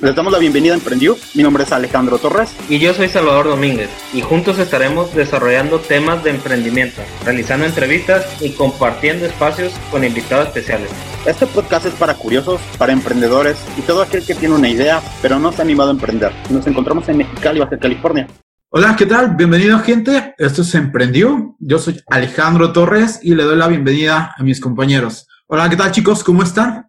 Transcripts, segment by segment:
Les damos la bienvenida a Emprendió. Mi nombre es Alejandro Torres. Y yo soy Salvador Domínguez. Y juntos estaremos desarrollando temas de emprendimiento, realizando entrevistas y compartiendo espacios con invitados especiales. Este podcast es para curiosos, para emprendedores y todo aquel que tiene una idea, pero no se ha animado a emprender. Nos encontramos en Mexicali, Baja California. Hola, ¿qué tal? Bienvenido gente. Esto es Emprendió. Yo soy Alejandro Torres y le doy la bienvenida a mis compañeros. Hola, ¿qué tal chicos? ¿Cómo están?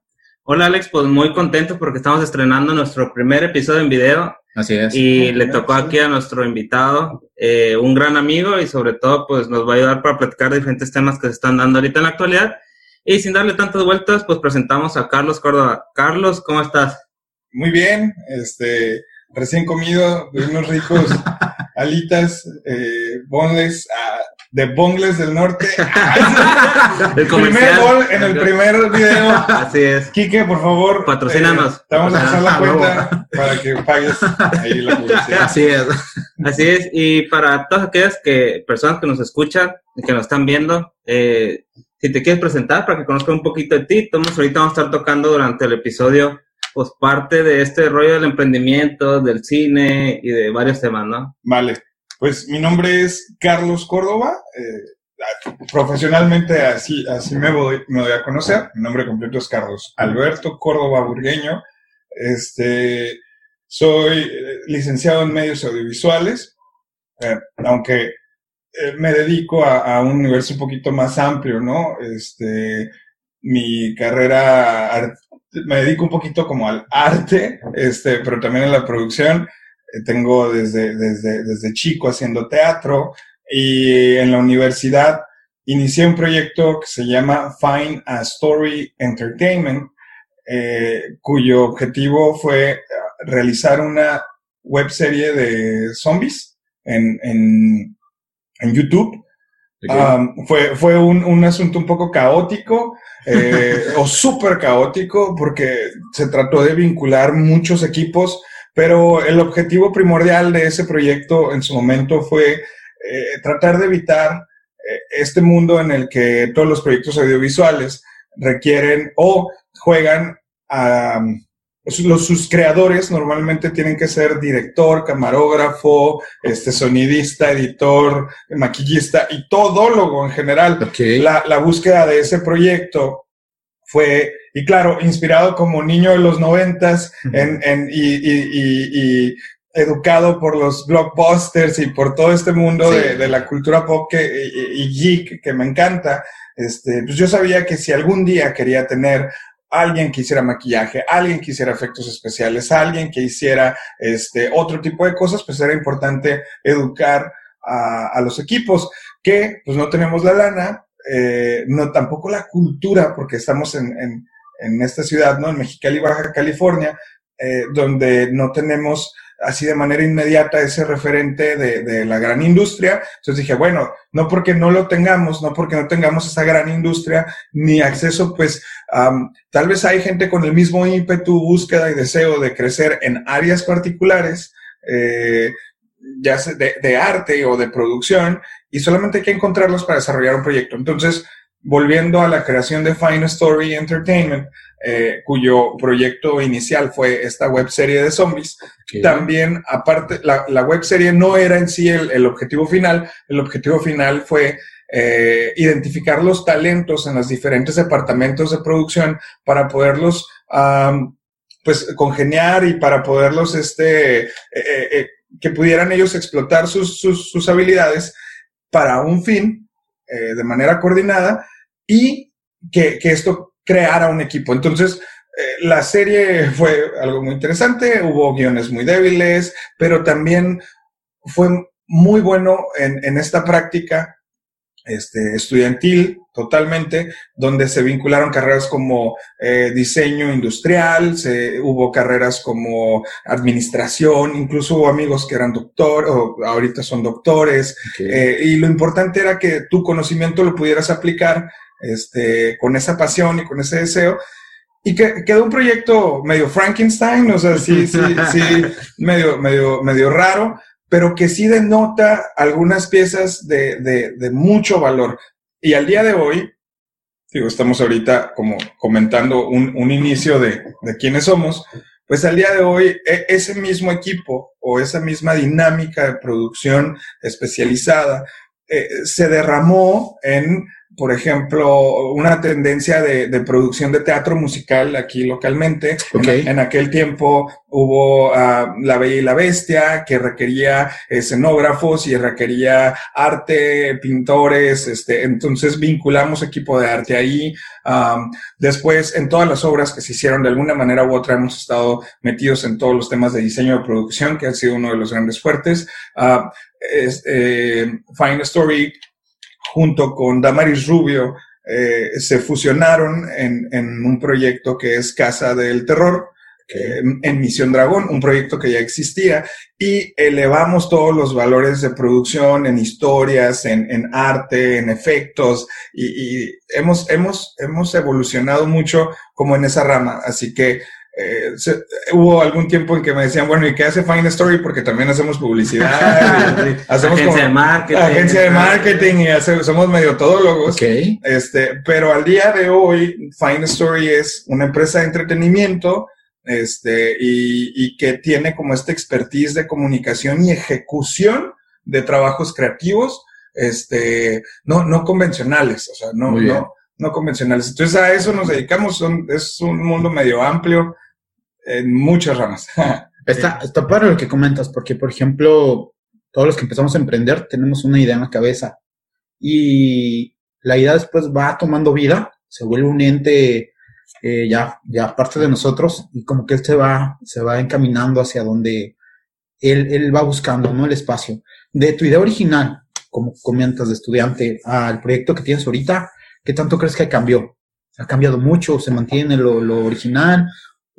Hola Alex, pues muy contento porque estamos estrenando nuestro primer episodio en video. Así es. Y le tocó aquí a nuestro invitado, eh, un gran amigo y sobre todo pues nos va a ayudar para platicar de diferentes temas que se están dando ahorita en la actualidad. Y sin darle tantas vueltas, pues presentamos a Carlos Córdoba. Carlos, ¿cómo estás? Muy bien, este, recién comido de unos ricos alitas, eh, bonles, ah, de Bongles del Norte. El primer gol en el primer video. Así es. Quique, por favor. Patrocínanos. eh, te vamos a pasar la cuenta para que pagues ahí la publicidad. Así es. Así es. Y para todas aquellas que, personas que nos escuchan y que nos están viendo, eh, si te quieres presentar para que conozcan un poquito de ti, Tomás, ahorita vamos a estar tocando durante el episodio, pues parte de este rollo del emprendimiento, del cine y de varios temas, ¿no? Vale. Pues mi nombre es Carlos Córdoba. eh, profesionalmente así, así me, voy, me doy a conocer. Mi nombre completo es Carlos Alberto Córdoba Burgueño. Este, soy eh, licenciado en medios audiovisuales, eh, aunque me dedico a, a un universo un poquito más amplio, ¿no? Este, mi carrera, me dedico un poquito como al arte, este, pero también a la producción. Eh, Tengo desde, desde, desde chico haciendo teatro y en la universidad inicié un proyecto que se llama Find a Story Entertainment, eh, cuyo objetivo fue eh, realizar una web serie de zombies en, en, en YouTube. Um, fue fue un, un asunto un poco caótico eh, o súper caótico porque se trató de vincular muchos equipos, pero el objetivo primordial de ese proyecto en su momento fue eh, tratar de evitar eh, este mundo en el que todos los proyectos audiovisuales requieren o juegan a los, sus creadores normalmente tienen que ser director, camarógrafo, este sonidista, editor, maquillista y todólogo en general. La búsqueda de ese proyecto fue, y claro, inspirado como niño de los noventas en, en, y, y, y, y educado por los blockbusters y por todo este mundo Sí. de, de la cultura pop que, y, y geek que me encanta, este, pues yo sabía que si algún día quería tener alguien que hiciera maquillaje, alguien que hiciera efectos especiales, alguien que hiciera este, otro tipo de cosas, pues era importante educar a, a los equipos que pues no tenemos la lana, eh, no tampoco la cultura, porque estamos en, en, en esta ciudad, ¿no? En Mexicali, Baja California, eh, donde no tenemos así de manera inmediata ese referente de, de, la gran industria. Entonces dije, bueno, no porque no lo tengamos, no porque no tengamos esa gran industria ni acceso, pues tal vez hay gente con el mismo ímpetu, búsqueda y deseo de crecer en áreas particulares, eh, ya sea de, de arte o de producción, y solamente hay que encontrarlos para desarrollar un proyecto. Entonces, volviendo a la creación de Fine Story Entertainment, eh, cuyo proyecto inicial fue esta web serie de zombies. Okay. También, aparte, la, la, web serie no era en sí el, el objetivo final, el objetivo final fue eh, identificar los talentos en los diferentes departamentos de producción para poderlos, um, pues, congeniar y para poderlos, este, eh, eh, que pudieran ellos explotar sus, sus, habilidades para un fin eh, de manera coordinada y que, que, esto creara un equipo. Entonces, eh, la serie fue algo muy interesante, hubo guiones muy débiles, pero también fue muy bueno en, en esta práctica este, estudiantil totalmente, donde se vincularon carreras como eh, diseño industrial, se, hubo carreras como administración, incluso hubo amigos que eran doctor, o ahorita son doctores, okay. eh, y lo importante era que tu conocimiento lo pudieras aplicar este, con esa pasión y con ese deseo, y que quedó un proyecto medio Frankenstein, o sea, sí, sí, sí, medio, medio, medio raro, pero que sí denota algunas piezas de, de, de mucho valor. Y al día de hoy, digo, estamos ahorita como comentando un, un inicio de, de quiénes somos, pues al día de hoy e, ese mismo equipo o esa misma dinámica de producción especializada eh, se derramó en por ejemplo, una tendencia de, producción de teatro musical aquí localmente. En, aquel tiempo hubo uh, La Bella y la Bestia, que requería escenógrafos y requería arte, pintores, este, entonces vinculamos equipo de arte ahí. Um, después, en todas las obras que se hicieron de alguna manera u otra, hemos estado metidos en todos los temas de diseño de producción, que ha sido uno de los grandes fuertes. Uh, Fine Story junto con Damaris Rubio, eh, se fusionaron en, en, un proyecto que es Casa del Terror, en Misión Dragón, un proyecto que ya existía, y elevamos todos los valores de producción en historias, en, en arte, en efectos, y, y, hemos, hemos, hemos evolucionado mucho como en esa rama. Así que eh, hubo algún tiempo en que me decían, bueno, ¿y qué hace Fine Story? Porque también hacemos publicidad, hacemos agencia de marketing, agencia de marketing y somos medio todólogos. Este, pero al día de hoy, Fine Story es una empresa de entretenimiento este, y, y que tiene como esta expertise de comunicación y ejecución de trabajos creativos, este, no, no convencionales, o sea, no, no, no convencionales. Entonces a eso nos dedicamos, es un mundo medio amplio en muchas ramas. está, está padre lo que comentas, porque por ejemplo, todos los que empezamos a emprender tenemos una idea en la cabeza y la idea después va tomando vida, se vuelve un ente eh, ya, ya parte de nosotros y como que él se va, se va encaminando hacia donde él, él va buscando, ¿no? El espacio. De tu idea original, como comentas de estudiante, al proyecto que tienes ahorita, ¿qué tanto crees que cambió? ¿Ha cambiado mucho? ¿Se mantiene lo, lo original?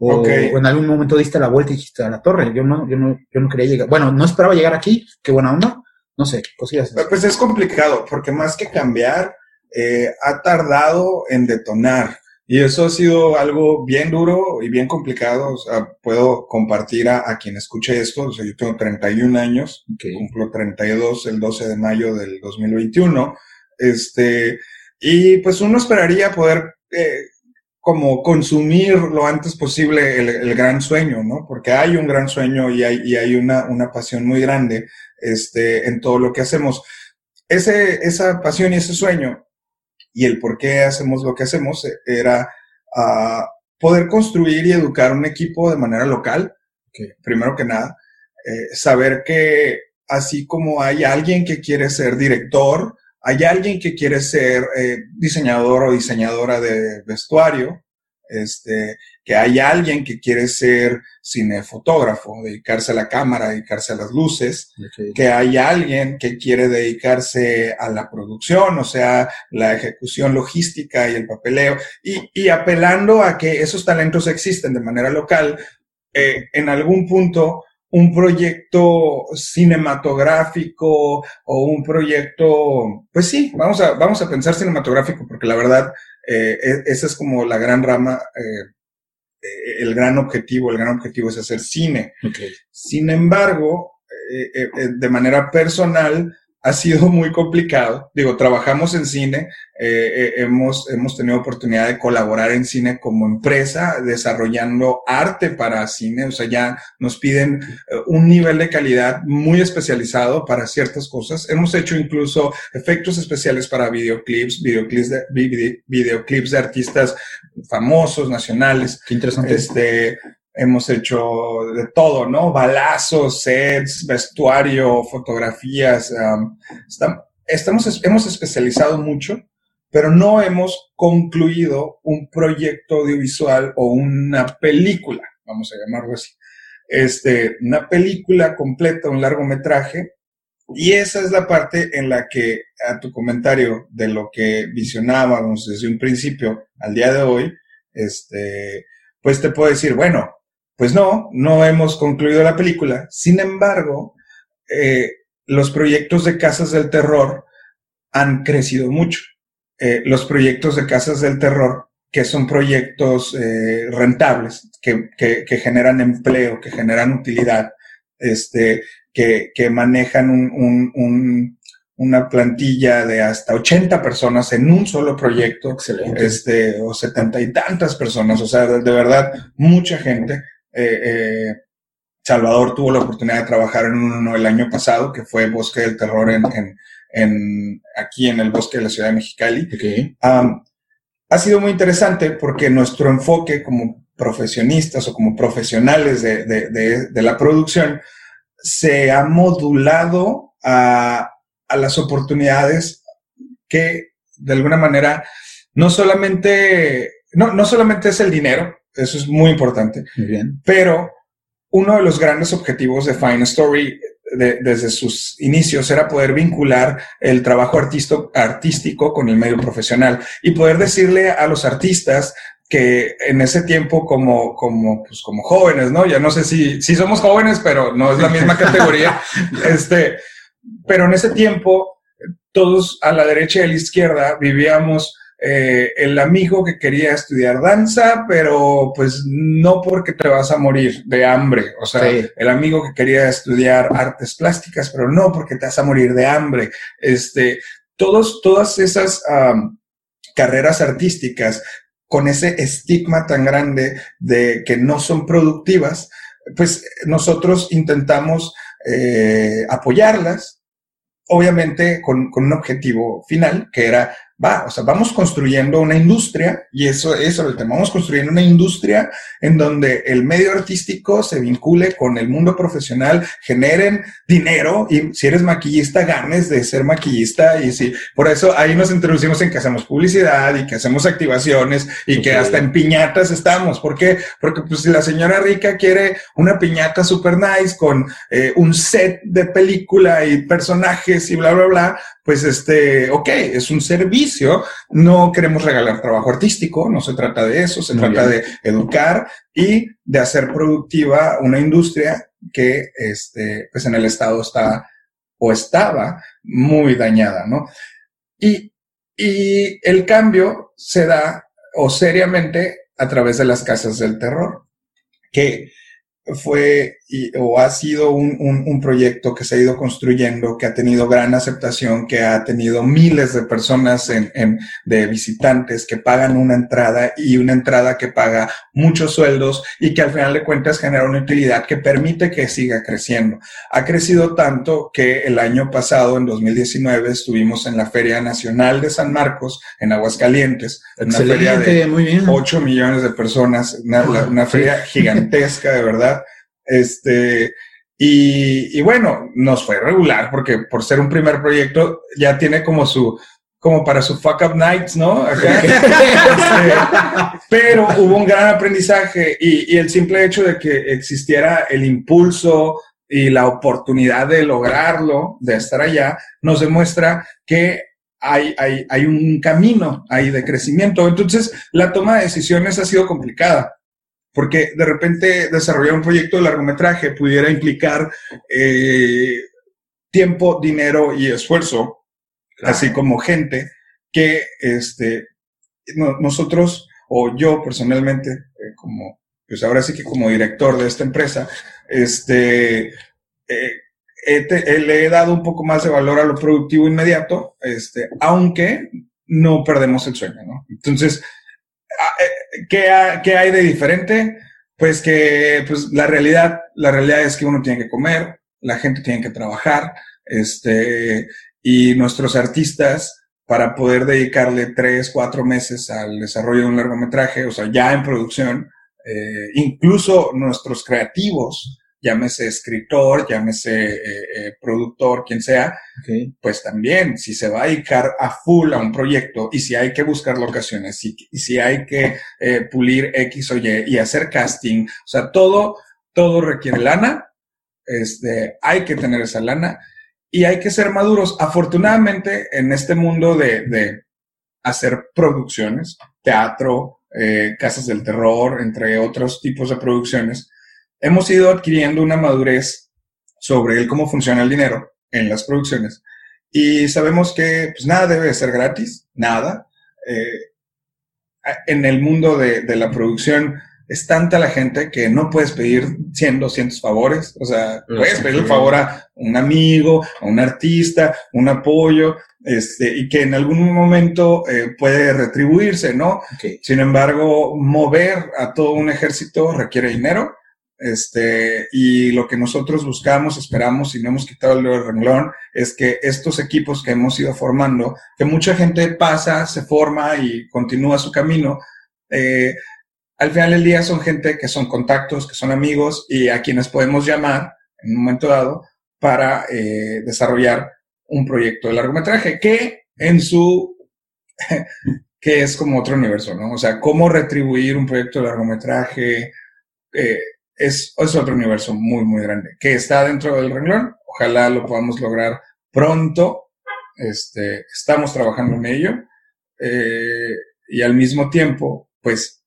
O, en algún momento diste la vuelta y dijiste a la torre, yo no, yo no, yo no quería llegar. Bueno, no esperaba llegar aquí, qué buena onda. No sé, cosillas. Pues es complicado, porque más que cambiar, eh, ha tardado en detonar. Y eso ha sido algo bien duro y bien complicado. O sea, puedo compartir a, quien escuche esto. O sea, yo tengo 31 años, cumplo 32 el 12 de mayo del 2021. Este, y pues uno esperaría poder eh, como consumir lo antes posible el, gran sueño, ¿no? Porque hay un gran sueño y hay, y hay una, una pasión muy grande este, en todo lo que hacemos. Ese, esa pasión y ese sueño y el por qué hacemos lo que hacemos era uh, poder construir y educar un equipo de manera local, que, primero que nada, eh, saber que así como hay alguien que quiere ser director, hay alguien que quiere ser eh, diseñador o diseñadora de vestuario, este, que hay alguien que quiere ser cinefotógrafo, dedicarse a la cámara, dedicarse a las luces, que hay alguien que quiere dedicarse a la producción, o sea, la ejecución logística y el papeleo, y, y apelando a que esos talentos existen de manera local, eh, en algún punto un proyecto cinematográfico o un proyecto, pues sí, vamos a, vamos a pensar cinematográfico, porque la verdad, eh, e, esa es como la gran rama, eh, eh, el gran objetivo, el gran objetivo es hacer cine. Sin embargo, de manera personal, ha sido muy complicado. Digo, trabajamos en cine, eh, eh, hemos, hemos tenido oportunidad de colaborar en cine como empresa, desarrollando arte para cine, o sea, ya nos piden eh, un nivel de calidad muy especializado para ciertas cosas. Hemos hecho incluso efectos especiales para videoclips, videoclips de, videoclips de artistas famosos, nacionales. Qué interesante. Este, hemos hecho de todo, ¿no? Balazos, sets, vestuario, fotografías. estamos, hemos especializado mucho, pero no hemos concluido un proyecto audiovisual o una película, vamos a llamarlo así. Este, una película completa, un largometraje. Y esa es la parte en la que a tu comentario de lo que visionábamos desde un principio al día de hoy, este, pues te puedo decir, bueno, pues no, no hemos concluido la película. Sin embargo, eh, los proyectos de casas del terror han crecido mucho. Eh, los proyectos de casas del terror, que son proyectos eh, rentables, que, que, generan empleo, que generan utilidad, este, que, que manejan un, un, un, una plantilla de hasta 80 personas en un solo proyecto, Excelente. este, o setenta y tantas personas, o sea, de, de verdad, mucha gente Eh, eh, Salvador tuvo la oportunidad de trabajar en uno el año pasado, que fue Bosque del Terror en, en, en aquí en el Bosque de la Ciudad de Mexicali. Okay. Um, ha sido muy interesante porque nuestro enfoque como profesionistas o como profesionales de, de, de, de la producción se ha modulado a, a, las oportunidades que de alguna manera no solamente, no, no solamente es el dinero, eso es muy importante, Muy bien. pero uno de los grandes objetivos de Fine Story de, desde sus inicios era poder vincular el trabajo artisto, artístico con el medio profesional y poder decirle a los artistas que en ese tiempo como, como, pues como jóvenes, ¿no? Ya no sé si, si somos jóvenes, pero no es la misma categoría. este, pero en ese tiempo, todos a la derecha y a la izquierda vivíamos eh, el amigo que quería estudiar danza, pero pues no porque te vas a morir de hambre. O sea, Sí. el amigo que quería estudiar artes plásticas, pero no porque te vas a morir de hambre. Este, todos, todas esas carreras artísticas con ese estigma tan grande de que no son productivas, pues nosotros intentamos eh, apoyarlas, obviamente con, con un objetivo final, que era va, o sea, vamos construyendo una industria, y eso, eso es el tema, vamos construyendo una industria en donde el medio artístico se vincule con el mundo profesional, generen dinero, y si eres maquillista, ganes de ser maquillista, y si, por eso ahí nos introducimos en que hacemos publicidad y que hacemos activaciones y que Ok. hasta en piñatas estamos. ¿Por qué? Porque pues si la señora rica quiere una piñata super nice con eh, un set de película y personajes y bla, bla, bla, pues este, ok, es un servicio, no queremos regalar trabajo artístico, no se trata de eso, se Muy trata bien. de educar y de hacer productiva una industria que, este, pues en el estado está o estaba muy dañada, ¿no? Y, y el cambio se da, o seriamente, a través de las casas del terror, que fue y- o ha sido un, un, un proyecto que se ha ido construyendo, que ha tenido gran aceptación, que ha tenido miles de personas en, en, de visitantes que pagan una entrada y una entrada que paga muchos sueldos y que al final de cuentas genera una utilidad que permite que siga creciendo. Ha crecido tanto que el año pasado, en 2019, estuvimos en la Feria Nacional de San Marcos, en Aguascalientes, una feria de Excelente, muy bien. 8 millones de personas, una, feria gigantesca, de verdad. Este, y, y bueno, nos fue regular porque por ser un primer proyecto ya tiene como su, como para su fuck up nights, ¿no? Acá. Este, pero hubo un gran aprendizaje y, y el simple hecho de que existiera el impulso y la oportunidad de lograrlo, de estar allá, nos demuestra que hay, hay, hay un camino ahí de crecimiento. Entonces, la toma de decisiones ha sido complicada, porque de repente desarrollar un proyecto de largometraje pudiera implicar eh, tiempo, dinero y esfuerzo, así como gente que este, no- nosotros o yo personalmente, eh, como, pues ahora sí que como director de esta empresa, este, eh, te- le he dado un poco más de valor a lo productivo inmediato, este, aunque no perdemos el sueño, ¿no? Entonces, ¿qué, qué hay de diferente? Pues que, pues la realidad, la realidad es que uno tiene que comer, la gente tiene que trabajar, este, y nuestros artistas, para poder dedicarle tres, cuatro meses al desarrollo de un largometraje, o sea, ya en producción, eh, incluso nuestros creativos, llámese escritor, llámese eh, eh, productor, quien sea, pues también, si se va a dedicar a full a un proyecto y si hay que buscar locaciones y, y si hay que eh, pulir X o Y y hacer casting, o sea, todo, todo requiere lana, este, hay que tener esa lana y hay que ser maduros. Afortunadamente, en este mundo de, de hacer producciones, teatro, eh, casas del terror, entre otros tipos de producciones, hemos ido adquiriendo una madurez sobre el cómo funciona el dinero en las producciones y sabemos que pues nada debe de ser gratis, nada. Eh, en el mundo de, de, la producción es tanta la gente que no puedes pedir 100, 200 favores. O sea, puedes pedir el favor a un amigo, a un artista, un apoyo, este, y que en algún momento eh, puede retribuirse, ¿no? Okay. Sin embargo, mover a todo un ejército requiere dinero Este, y lo que nosotros buscamos, esperamos y no hemos quitado el renglón, es que estos equipos que hemos ido formando, que mucha gente pasa, se forma y continúa su camino, eh, al final del día son gente que son contactos, que son amigos y a quienes podemos llamar en un momento dado para eh, desarrollar un proyecto de largometraje que en su que es como otro universo, ¿no? O sea, cómo retribuir un proyecto de largometraje eh, es, es otro universo muy, muy grande, que está dentro del renglón. Ojalá lo podamos lograr pronto. Este, estamos trabajando en ello. Eh, y al mismo tiempo, pues,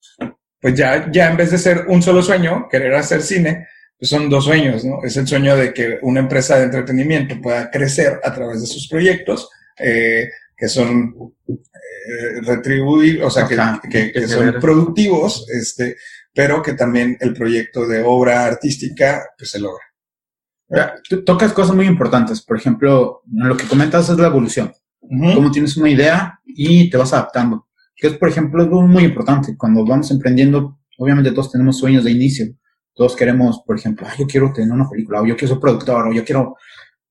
pues ya, ya en vez de ser un solo sueño, querer hacer cine, pues son dos sueños, ¿no? Es el sueño de que una empresa de entretenimiento pueda crecer a través de sus proyectos, eh, que son eh, retribuir, o sea, que, que, son productivos, este, pero que también el proyecto de obra artística pues se logra. Tú tocas cosas muy importantes, por ejemplo, lo que comentas es la evolución. Cómo tienes una idea y te vas adaptando. Que es, por ejemplo, algo muy importante. Cuando vamos emprendiendo, obviamente todos tenemos sueños de inicio. Todos queremos, por ejemplo, yo quiero tener una película, o yo quiero ser productor, o yo quiero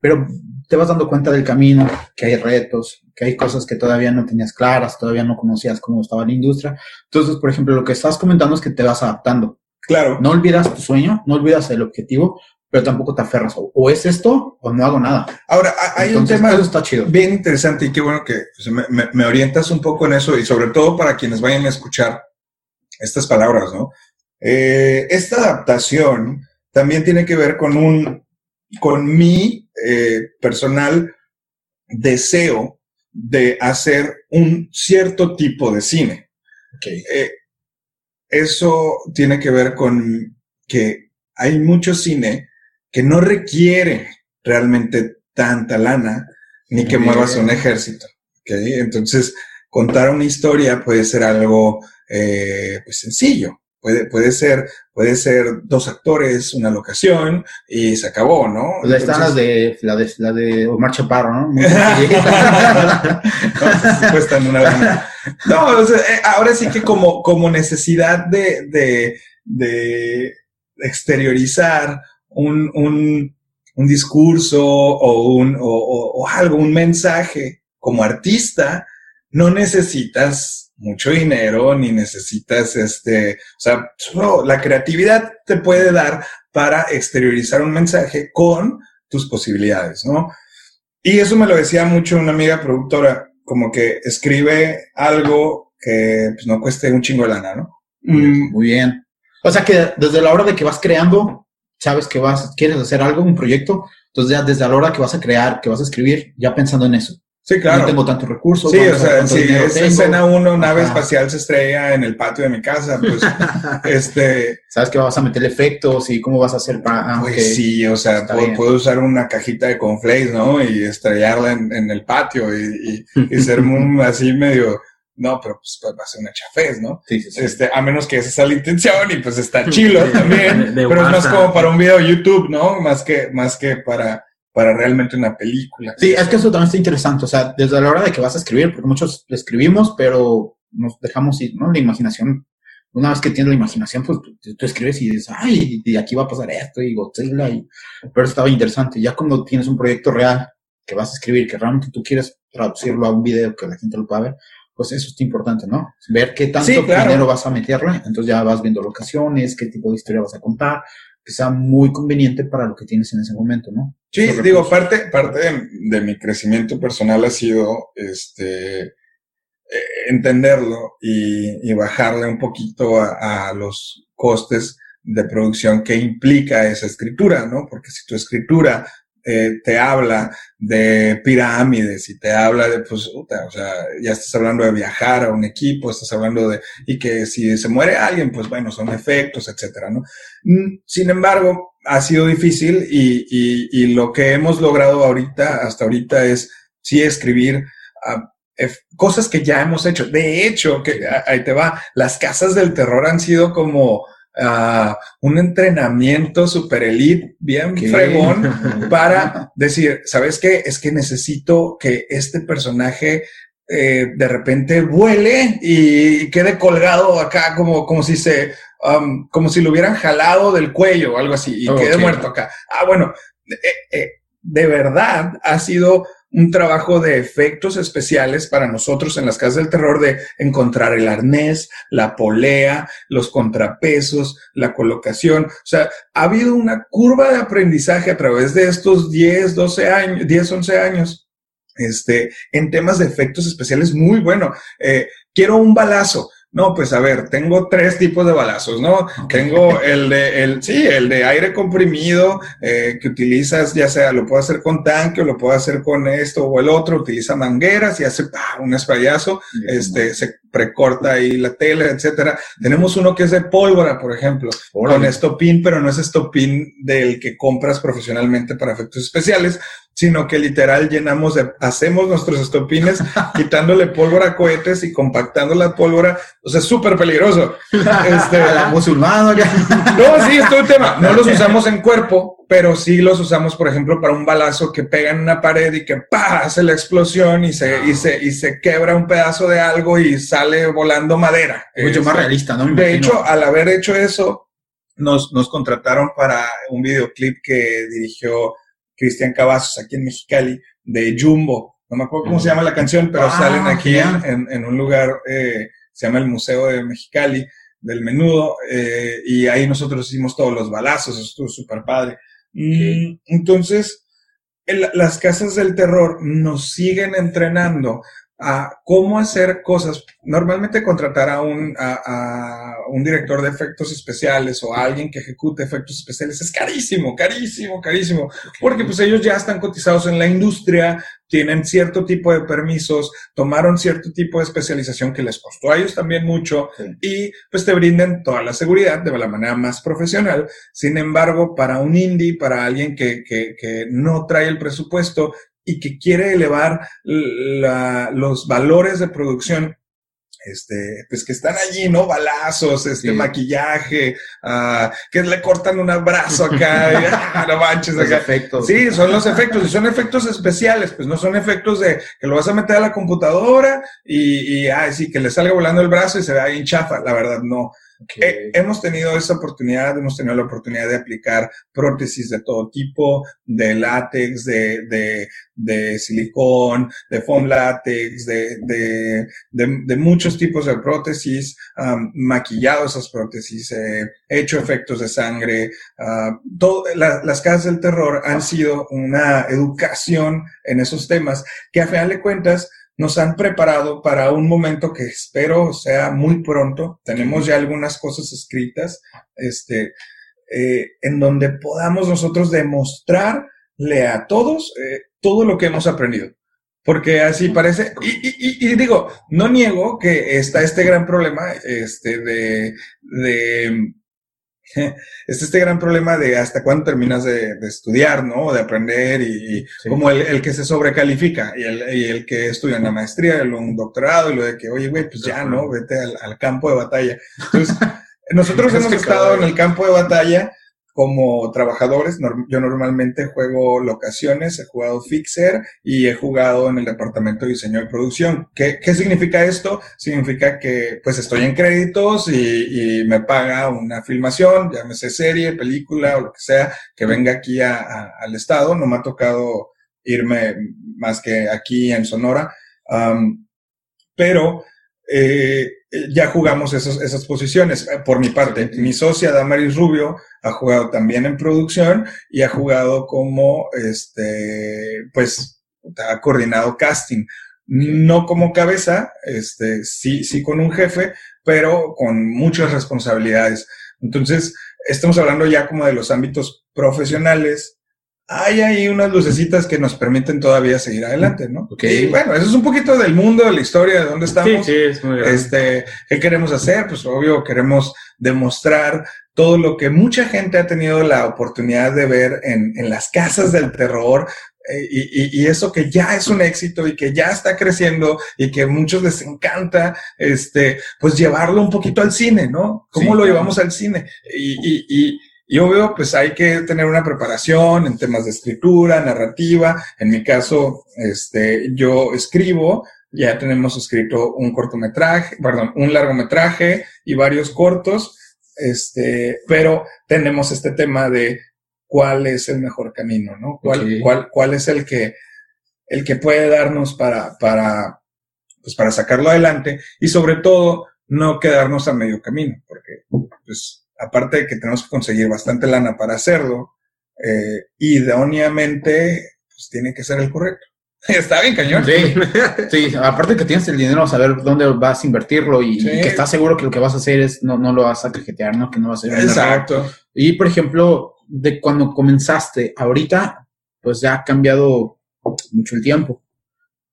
pero te vas dando cuenta del camino, que hay retos, que hay cosas que todavía no tenías claras, todavía no conocías cómo estaba la industria. Entonces, por ejemplo, lo que estás comentando es que te vas adaptando. Claro. No olvidas tu sueño, no olvidas el objetivo, pero tampoco te aferras. O es esto o no hago nada. Ahora, hay un tema está chido. bien interesante y qué bueno que pues, me, orientas un poco en eso y sobre todo para quienes vayan a escuchar estas palabras, ¿no? Eh, esta adaptación también tiene que ver con un, con mi eh, personal deseo de hacer un cierto tipo de cine. Eh, eso tiene que ver con que hay mucho cine que no requiere realmente tanta lana ni que muevas un ejército. Entonces, contar una historia puede ser algo eh, pues sencillo. Puede, puede ser, puede ser dos actores, una locación y se acabó, ¿no? Pues están las de, la de, la de Omar Chaparro, ¿no? no, pues, una no o sea, eh, ahora sí que como, como necesidad de, de, de exteriorizar un, un, un discurso o, un, o, o algo, un mensaje como artista, no necesitas mucho dinero, ni necesitas este, o sea, la creatividad te puede dar para exteriorizar un mensaje con tus posibilidades, ¿no? Y eso me lo decía mucho una amiga productora, como que escribe algo que pues, no cueste un chingo de lana, ¿no? Mm. Muy bien. O sea que desde la hora de que vas creando, sabes que vas, quieres hacer algo, un proyecto, entonces ya desde la hora que vas a crear, que vas a escribir, ya pensando en eso. Sí, claro. No tengo tantos recursos. Sí, o sea, si es escena uno, nave espacial se estrella en el patio de mi casa, pues, este... ¿Sabes que vas a meter efectos y cómo vas a hacer para...? Ah, pues sí, o sea, puedo, usar una cajita de conflays, ¿no? Y estrellarla en, el patio y, y, ser así medio... No, pero pues, pues, va a ser una chafez, ¿no? Sí, sí, sí. Este, a menos que esa sea la intención y pues está chilo también. pero es más como para un video de YouTube, ¿no? Más que, más que para para realmente una película. Sí, es que eso también está interesante, o sea, desde la hora de que vas a escribir, porque muchos escribimos, pero nos dejamos ir, ¿no? La imaginación, una vez que tienes la imaginación, pues tú, escribes y dices, ay, y aquí va a pasar esto, y Godzilla, y... pero estaba interesante. Ya cuando tienes un proyecto real que vas a escribir, que realmente tú quieres traducirlo a un video que la gente lo pueda ver, pues eso es importante, ¿no? Ver qué tanto dinero vas a meterle, entonces ya vas viendo locaciones, qué tipo de historia vas a contar, sea muy conveniente para lo que tienes en ese momento, ¿no? Sí, digo, parte, parte de, mi crecimiento personal ha sido este eh, entenderlo y, bajarle un poquito a, los costes de producción que implica esa escritura, ¿no? Porque si tu escritura eh, te habla de pirámides y te habla de, pues, o sea, ya estás hablando de viajar a un equipo, estás hablando de, y que si se muere alguien, pues bueno, son efectos, etcétera, ¿no? Mm, sin embargo, ha sido difícil y, y, y lo que hemos logrado ahorita, hasta ahorita, es sí escribir uh, cosas que ya hemos hecho. De hecho, que ahí te va, las casas del terror han sido como uh, un entrenamiento super elite, bien fregón, para decir, ¿sabes qué? Es que necesito que este personaje eh, de repente vuele y quede colgado acá como, como si se um, como si lo hubieran jalado del cuello o algo así y Oh, ok. muerto acá. Ah, bueno, eh, eh, de verdad ha sido un trabajo de efectos especiales para nosotros en las casas del terror de encontrar el arnés, la polea, los contrapesos, la colocación. O sea, ha habido una curva de aprendizaje a través de estos 10, 12 años, 10, 11 años, este, en temas de efectos especiales muy bueno. Eh, quiero un balazo. No, pues a ver, tengo tres tipos de balazos, ¿no? Tengo el de, el, sí, el de aire comprimido, eh, que utilizas, ya sea, lo puedo hacer con tanque o lo puedo hacer con esto o el otro, utiliza mangueras y hace ¡pah! un esprayazo, este, se precorta ahí la tela, etcétera. Tenemos uno que es de pólvora, por ejemplo, con estopín, pero no es estopín del que compras profesionalmente para efectos especiales, sino que literal llenamos de, hacemos nuestros estopines, quitándole pólvora a cohetes y compactando la pólvora. O sea, es súper peligroso. Este, la musulmana. no, sí, es todo el tema. No los usamos en cuerpo, pero sí los usamos, por ejemplo, para un balazo que pega en una pared y que ¡pa! hace la explosión y se, y se, y se quebra un pedazo de algo y sale volando madera. Mucho más Este, realista, ¿no? Me de imagino. hecho, al haber hecho eso, nos, nos contrataron para un videoclip que dirigió Cristian Cavazos aquí en Mexicali, de Jumbo. No me acuerdo cómo se llama la canción, pero Ah, salen aquí en, un lugar, eh, se llama el Museo de Mexicali, del Menudo, eh, y ahí nosotros hicimos todos los balazos, estuvo súper padre. Mm, entonces, el- las casas del terror nos siguen entrenando a cómo hacer cosas. Normalmente contratar a un, a, a un director de efectos especiales o a alguien que ejecute efectos especiales es carísimo, carísimo, carísimo, porque pues ellos ya están cotizados en la industria, tienen cierto tipo de permisos, tomaron cierto tipo de especialización que les costó a ellos también mucho Sí. y pues te brinden toda la seguridad de la manera más profesional. Sin embargo, para un indie, para alguien que, que, que no trae el presupuesto y que quiere elevar la- los valores de producción, este, pues que están allí, ¿no? Balazos, este, Sí. maquillaje, ah, que le cortan un abrazo acá, y, ah, no manches Los acá. efectos. Sí, son los efectos, y son efectos especiales, pues no son efectos de que lo vas a meter a la computadora y, y ay, sí, que le salga volando el brazo y se vea bien chafa. La verdad, no. Ok. Eh, hemos tenido esa oportunidad, hemos tenido la oportunidad de aplicar prótesis de todo tipo, de látex, de, de, de silicón, de foam látex, de, de, de, muchos tipos de prótesis, um, maquillado esas prótesis, eh, hecho efectos de sangre. ah, todo, la- las casas del terror han sido una educación en esos temas que a final de cuentas nos han preparado para un momento que espero sea muy pronto. Tenemos ya algunas cosas escritas, este, eh, en donde podamos nosotros demostrarle a todos eh, todo lo que hemos aprendido. Porque así parece, y, y- y- y digo, no niego que está este gran problema, este, de, de, está este gran problema de hasta cuándo terminas de, de estudiar, ¿no? De aprender y, y Sí. como el, el que se sobrecalifica y el, y el que estudia una maestría, el- un doctorado y lo de que, oye, güey, pues ya, ¿no? Vete al, al campo de batalla. Entonces, nosotros Es hemos estado en el campo de batalla como trabajadores. Yo normalmente juego locaciones, he jugado Fixer y he jugado en el departamento de diseño y producción. ¿Qué, qué significa esto? Significa que pues estoy en créditos y, y me paga una filmación, llámese serie, película o lo que sea, que venga aquí a- a- al estado. No me ha tocado irme más que aquí en Sonora. Pero eh, ya jugamos esos- esas posiciones. Eh, Por mi parte, mi socia Damaris Rubio ha jugado también en producción y ha jugado como, este, pues, ha coordinado casting. No como cabeza, este, sí, sí con un jefe, pero con muchas responsabilidades. Entonces, estamos hablando ya como de los ámbitos profesionales. Hay ahí unas lucecitas que nos permiten todavía seguir adelante, ¿no? Ok. Y bueno, eso es un poquito del mundo, de la historia, de dónde Sí, estamos. sí, es muy grande. Este, ¿qué queremos hacer? Pues obvio, queremos demostrar todo lo que mucha gente ha tenido la oportunidad de ver en, en las casas del terror. eh, y, y- y eso que ya es un éxito y que ya está creciendo y que a muchos les encanta, este, pues llevarlo un poquito al cine, ¿no? ¿Cómo Sí, lo claro. llevamos al cine? Y, y, y, obvio, pues hay que tener una preparación en temas de escritura, narrativa. En mi caso, este, yo escribo, ya tenemos escrito un cortometraje, perdón, un largometraje y varios cortos. este, pero tenemos este tema de cuál es el mejor camino, ¿no? ¿Cuál, cuál, cuál es el que, el que puede darnos para, para, pues para sacarlo adelante y sobre todo no quedarnos a medio camino, porque pues aparte de que tenemos que conseguir bastante lana para hacerlo, eh, idóneamente pues tiene que ser el correcto. Está bien cañón. Sí, sí, aparte que tienes el dinero, saber dónde vas a invertirlo y, Sí. y que estás seguro que lo que vas a hacer es, no, no lo vas a cajetear, ¿no? Que no va a. Exacto. Y por ejemplo, de cuando comenzaste, ahorita, pues ya ha cambiado mucho el tiempo.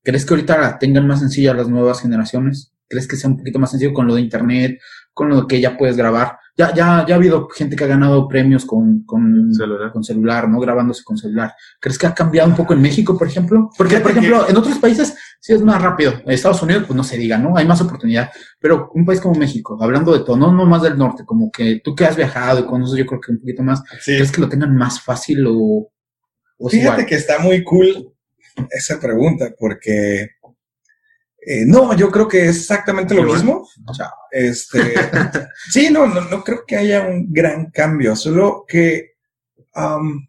¿Crees que ahorita la tengan más sencilla las nuevas generaciones? ¿Crees que sea un poquito más sencillo con lo de internet, con lo que ya puedes grabar? Ya, ya, ya ha habido gente que ha ganado premios con, con, Celular. con celular, ¿no? Grabándose con celular. ¿Crees que ha cambiado un poco en México, por ejemplo? Porque, Fíjate por ejemplo, en otros países sí es más rápido. En Estados Unidos, pues no se diga, ¿no? Hay más oportunidad. Pero un país como México, hablando de todo, no, no más del norte, como que tú que has viajado y conoces, yo creo que un poquito más, Sí. ¿crees que lo tengan más fácil o, o Fíjate igual? que está muy cool esa pregunta, porque eh, no, yo creo que es exactamente lo mismo. Chao. Este, sí, no, no, no creo que haya un gran cambio, solo que am,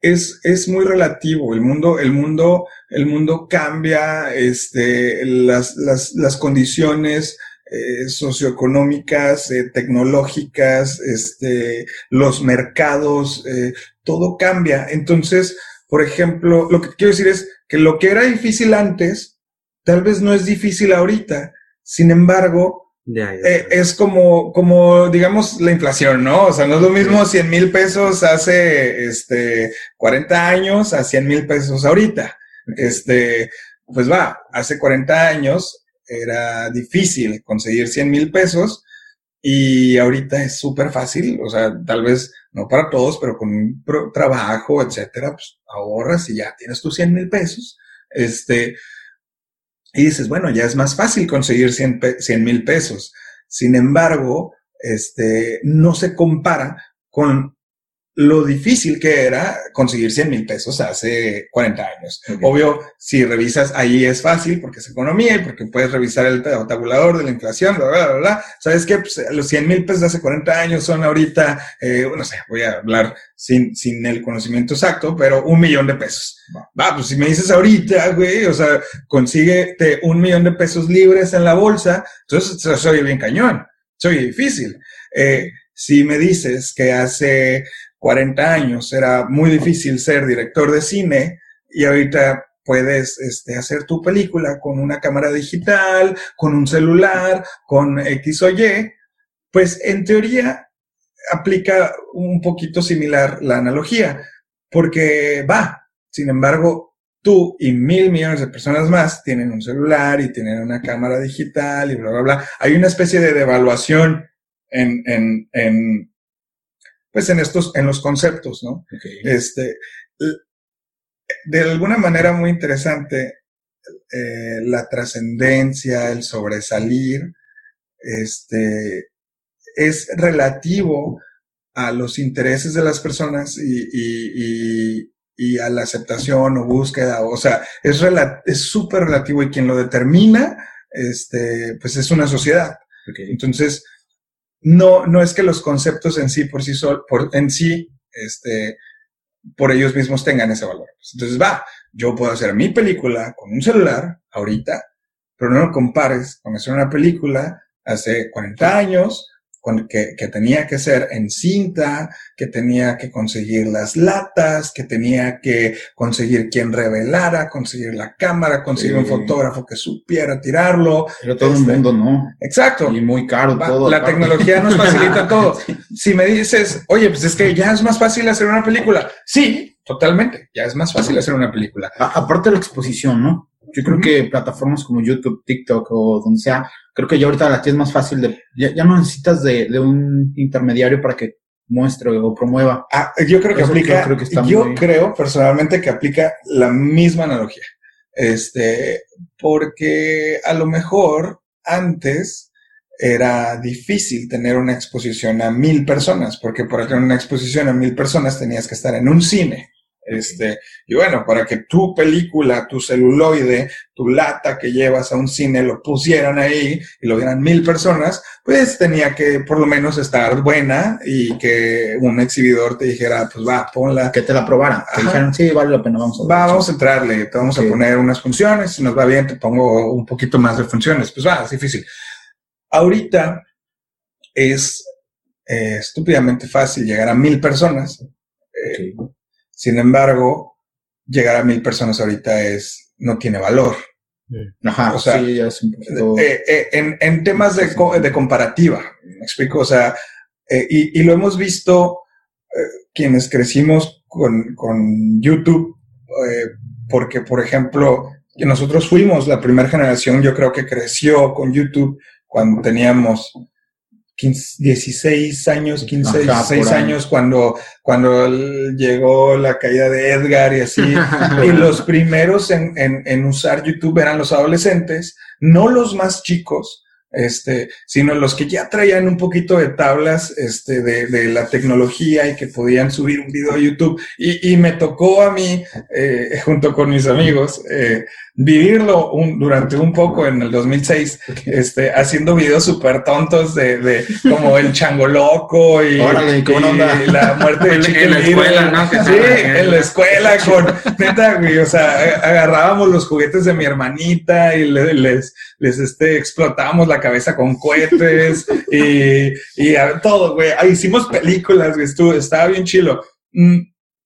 es, es muy relativo. El mundo, el mundo, el mundo cambia, este, las, las, las condiciones eh, socioeconómicas, eh, tecnológicas, este, los mercados, todo cambia. Entonces, por ejemplo, lo que quiero decir es que lo que era difícil antes, tal vez no es difícil ahorita. Sin embargo, eh, es como, como, digamos, la inflación, ¿no? O sea, no es lo mismo 100 mil pesos hace, este, 40 años a 100 mil pesos ahorita. Este, pues va, hace 40 años era difícil conseguir 100 mil pesos y ahorita es súper fácil, o sea, tal vez no para todos, pero con un trabajo, etcétera, pues ahorras y ya tienes tus 100 mil pesos. Este, y dices, bueno, ya es más fácil conseguir 100 mil pesos. Sin embargo, este, no se compara con lo difícil que era conseguir 100 mil pesos hace 40 años. Obvio, si revisas ahí es fácil porque es economía y porque puedes revisar el tabulador de la inflación, bla, bla, bla, bla. ¿Sabes qué? Pues, los 100 mil pesos de hace 40 años son ahorita, eh, no sé, voy a hablar sin, sin el conocimiento exacto, pero un millón de pesos. Va, pues si me dices ahorita, güey, o sea, consíguete un millón de pesos libres en la bolsa, entonces soy bien cañón, soy difícil. Eh, si me dices que hace 40 años era muy difícil ser director de cine y ahorita puedes este, hacer tu película con una cámara digital, con un celular, con X o Y, pues en teoría aplica un poquito similar la analogía, porque va, sin embargo, tú y mil millones de personas más tienen un celular y tienen una cámara digital y bla, bla, bla. Hay una especie de devaluación en, en, en pues en estos, en los conceptos, ¿no? Este, de alguna manera muy interesante, eh, la trascendencia, el sobresalir, este, es relativo a los intereses de las personas y, y, y, y a la aceptación o búsqueda, o sea, es súper relativo y quien lo determina, este, pues es una sociedad. Entonces, no, no es que los conceptos en sí por sí sol, por, en sí, este, por ellos mismos tengan ese valor. Entonces, va, yo puedo hacer mi película con un celular ahorita, pero no lo compares con hacer una película hace 40 años, con, que, que tenía que ser en cinta, que tenía que conseguir las latas, que tenía que conseguir quien revelara, conseguir la cámara, conseguir un Sí. fotógrafo que supiera tirarlo. Pero todo el Este, mundo, ¿no? Exacto. Y muy caro Va, todo. la aparte. tecnología nos facilita todo. Si me dices, oye, pues es que ya es más fácil hacer una película. Sí, totalmente. Ya es más fácil hacer una película. A- aparte de la exposición, ¿no? Yo creo Ujú. que plataformas como YouTube, TikTok o donde sea, creo que ya ahorita la tienes más fácil de, ya, ya no necesitas de, de un intermediario para que muestre o promueva. Ah, yo creo que Eso aplica, creo- creo que está yo muy- creo personalmente que aplica la misma analogía. Este, porque a lo mejor antes era difícil tener una exposición a mil personas, porque para tener una exposición a mil personas tenías que estar en un cine Este, y bueno, para que tu película, tu celuloide, tu lata que llevas a un cine lo pusieran ahí y lo vieran mil personas, pues tenía que por lo menos estar buena y que un exhibidor te dijera, pues va, ponla. Que te la probaran. Que Ajá. dijeran, sí, vale la pena, vamos a Va, vamos a entrarle, te vamos a poner unas funciones, si nos va bien te pongo un poquito más de funciones. Pues va, es difícil. Ahorita es eh, estúpidamente fácil llegar a mil personas. Eh, Sin embargo, llegar a mil personas ahorita es, no tiene valor. Ajá, O sea, sí, ya es un poquito... Eh, eh, en, en temas de, co- de comparativa, me explico, o sea, eh, y, y lo hemos visto eh, quienes crecimos con, con YouTube, eh, porque, por ejemplo, que nosotros fuimos la primera generación, yo creo que creció con YouTube cuando teníamos 15, 16 años, 15, Ajá, 16 por ahí. años, cuando, cuando llegó la caída de Edgar y así. y los primeros en, en, en usar YouTube eran los adolescentes, no los más chicos, este, sino los que ya traían un poquito de tablas este, de, de la tecnología y que podían subir un video a YouTube. Y, y me tocó a mí, eh, junto con mis amigos, eh, vivirlo un- durante un poco en el 2006, este, haciendo videos súper tontos de, de como el chango loco y, Órale, qué buena y onda. la muerte de En- en Chicken la Little. escuela, ¿no? Que Sí, en la escuela con, neta, güey, o sea, agarrábamos los juguetes de mi hermanita y le- les, les, este, explotábamos la cabeza con cohetes y, y a- todo, güey. Ah, Hicimos películas, güey, estuvo, estaba bien chilo. Mm,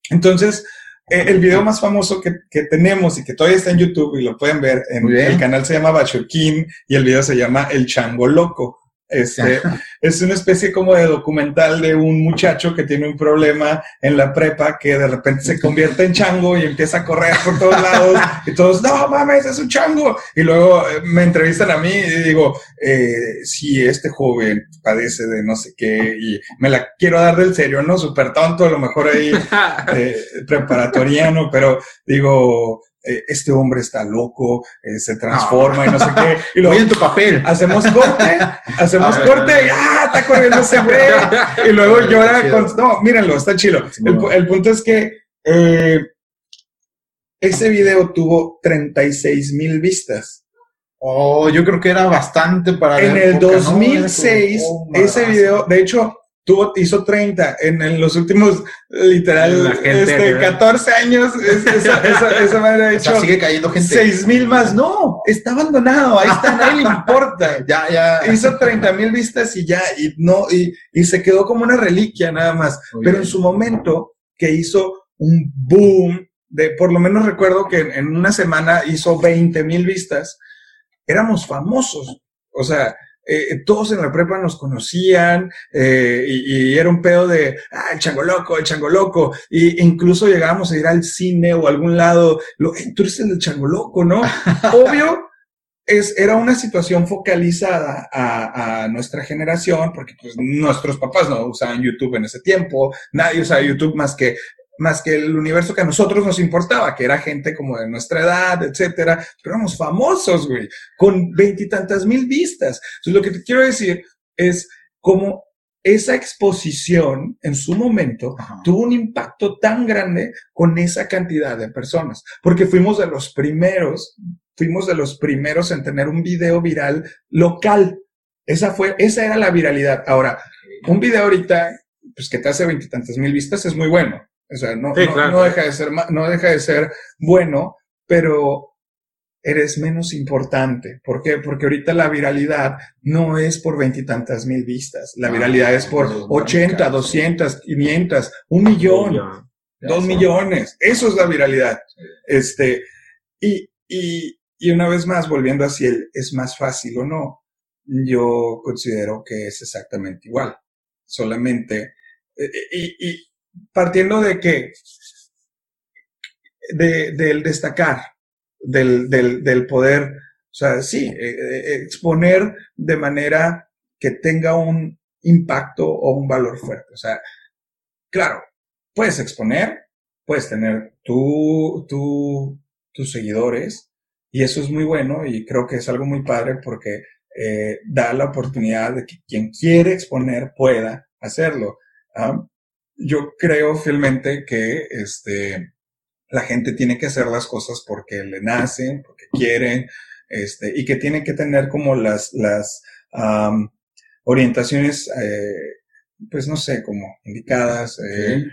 Entonces, el video más famoso que, que tenemos y que todavía está en YouTube y lo pueden ver, en, el canal se llama Bachoquín y el video se llama El Chango Loco. Este, es una especie como de documental de un muchacho que tiene un problema en la prepa que de repente se convierte en chango y empieza a correr por todos lados y todos, no mames, es un chango. Y luego eh, me entrevistan a mí y digo, eh, si este joven padece de no sé qué y me la quiero dar del serio, ¿no? Súper tonto, a lo mejor ahí eh, preparatoriano, pero digo, eh, este hombre está loco, eh, se transforma y no sé qué. Y Voy en tu papel. hacemos corte, hacemos ver, corte y ¡ah! Está corriendo ese güey. Y luego llora con. No, mírenlo, está chido. El, pu- el punto es que eh, ese video tuvo 36 mil vistas. Oh, yo creo que era bastante para En el época, ¿no? Era 2006, como, oh, ese video, de hecho, tuvo, hizo 30. En, en los últimos, literal, gente, este, ¿verdad? 14 años, es- esa, esa, esa madre ha O sea, hecho sigue cayendo gente. 6 mil más. No, está abandonado, ahí está, nadie le importa. Ya, ya. hizo 30 mil vistas y ya, y no, y, y se quedó como una reliquia nada más. Muy Pero bien. en su momento, que hizo un boom, de por lo menos recuerdo que en, en una semana hizo 20 mil vistas, éramos famosos. O sea, eh, todos en la prepa nos conocían eh, y, y era un pedo de, ah, el chango loco, el chango loco. Y incluso llegábamos a ir al cine o a algún lado, lo, "Eh, tú eres el chango loco, ¿no? Obvio, es, era una situación focalizada a, a nuestra generación, porque pues nuestros papás no usaban YouTube en ese tiempo, nadie usaba YouTube más que más que el universo que a nosotros nos importaba, que era gente como de nuestra edad, etcétera, pero éramos famosos, güey, con veintitantas mil vistas. Entonces, lo que te quiero decir es como esa exposición en su momento Ajá. tuvo un impacto tan grande con esa cantidad de personas, porque fuimos de los primeros, fuimos de los primeros en tener un video viral local. Esa fue, esa era la viralidad. Ahora, un video ahorita, pues que te hace veintitantas mil vistas es muy bueno. O sea, no, Sí, no, claro. no deja de ser, no deja de ser bueno, pero eres menos importante. ¿Por qué? Porque ahorita la viralidad no es por veintitantas mil vistas. La Ah, viralidad es por los 80, mercados. 200, 500, un millón, Ya dos millones. Eso es la viralidad. Este, y, y, y una vez más, volviendo a si el- es más fácil o no, yo considero que es exactamente igual. Solamente, eh, y, y partiendo de que, de, del destacar, del, del, del poder, o sea, sí, eh, eh, exponer de manera que tenga un impacto o un valor fuerte. O sea, claro, puedes exponer, puedes tener tu, tu, tus seguidores y eso es muy bueno y creo que es algo muy padre porque eh, da la oportunidad de que quien quiere exponer pueda hacerlo. ¿ah? Yo creo fielmente que este, la gente tiene que hacer las cosas porque le nacen, porque quieren, este, y que tienen que tener como las, las am, orientaciones, eh, pues no sé, como indicadas. eh,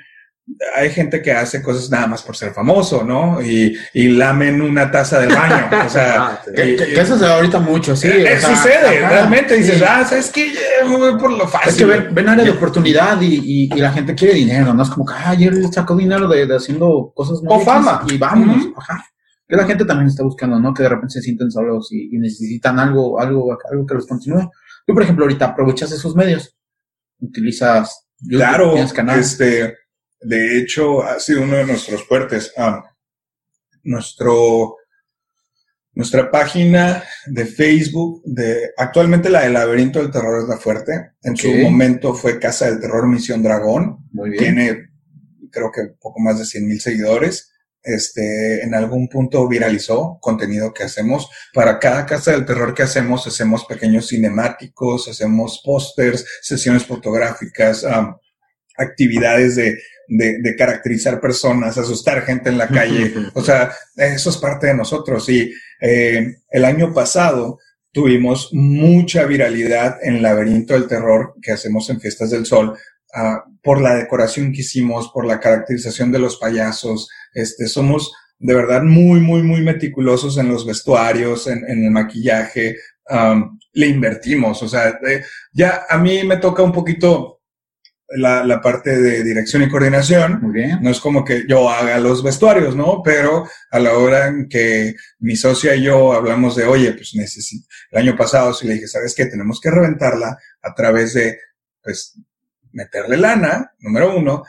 Hay gente que hace cosas nada más por ser famoso, ¿no? Y, y lamen una taza del baño. O sea, Ah, sí. Que, que- que eso se da ahorita mucho, sí. eh, o sea, sucede, ajá, realmente dices, sí. ah, ¿sabes qué? Voy por lo fácil. Es que ven, ven área de oportunidad y, y, y la gente quiere dinero, ¿no? Es como que, ah, ayer sacó dinero de, de haciendo cosas muy O fama. Y vámonos, ajá. Que la gente también está buscando, ¿no? Que de repente se sienten solos y, y necesitan algo, algo, algo que los continúe. Tú, por ejemplo, ahorita aprovechas esos medios. Utilizas YouTube, Claro, tienes canal. este, de hecho, ha sido uno de nuestros fuertes. Ah, nuestro, nuestra página de Facebook, de, actualmente la del Laberinto del Terror es la fuerte. En su momento fue Casa del Terror Misión Dragón. Muy bien. Tiene, creo que poco más de 100 mil seguidores. Este, en algún punto viralizó contenido que hacemos. Para cada casa del terror que hacemos, hacemos pequeños cinemáticos, hacemos pósters, sesiones fotográficas, actividades de, de, de caracterizar personas, asustar gente en la calle. O sea, eso es parte de nosotros. Y eh, el año pasado tuvimos mucha viralidad en Laberinto del Terror que hacemos en Fiestas del Sol. ah, por la decoración que hicimos, por la caracterización de los payasos, este, somos de verdad muy, muy, muy meticulosos en los vestuarios, en, en el maquillaje, le invertimos, o sea, de- ya a mí me toca un poquito la, la parte de dirección y coordinación, Muy bien. no es como que yo haga los vestuarios, ¿no? Pero a la hora en que mi socia y yo hablamos de, oye, pues necesito, el año pasado sí le dije, ¿sabes qué? Tenemos que reventarla a través de, pues, meterle lana, número uno.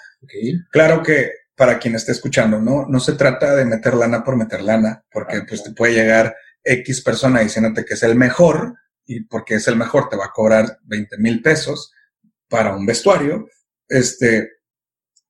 Claro que para quien esté escuchando, ¿no? No se trata de meter lana por meter lana, porque pues te puede llegar X persona diciéndote que es el mejor y porque es el mejor te va a cobrar 20 mil pesos para un vestuario, este,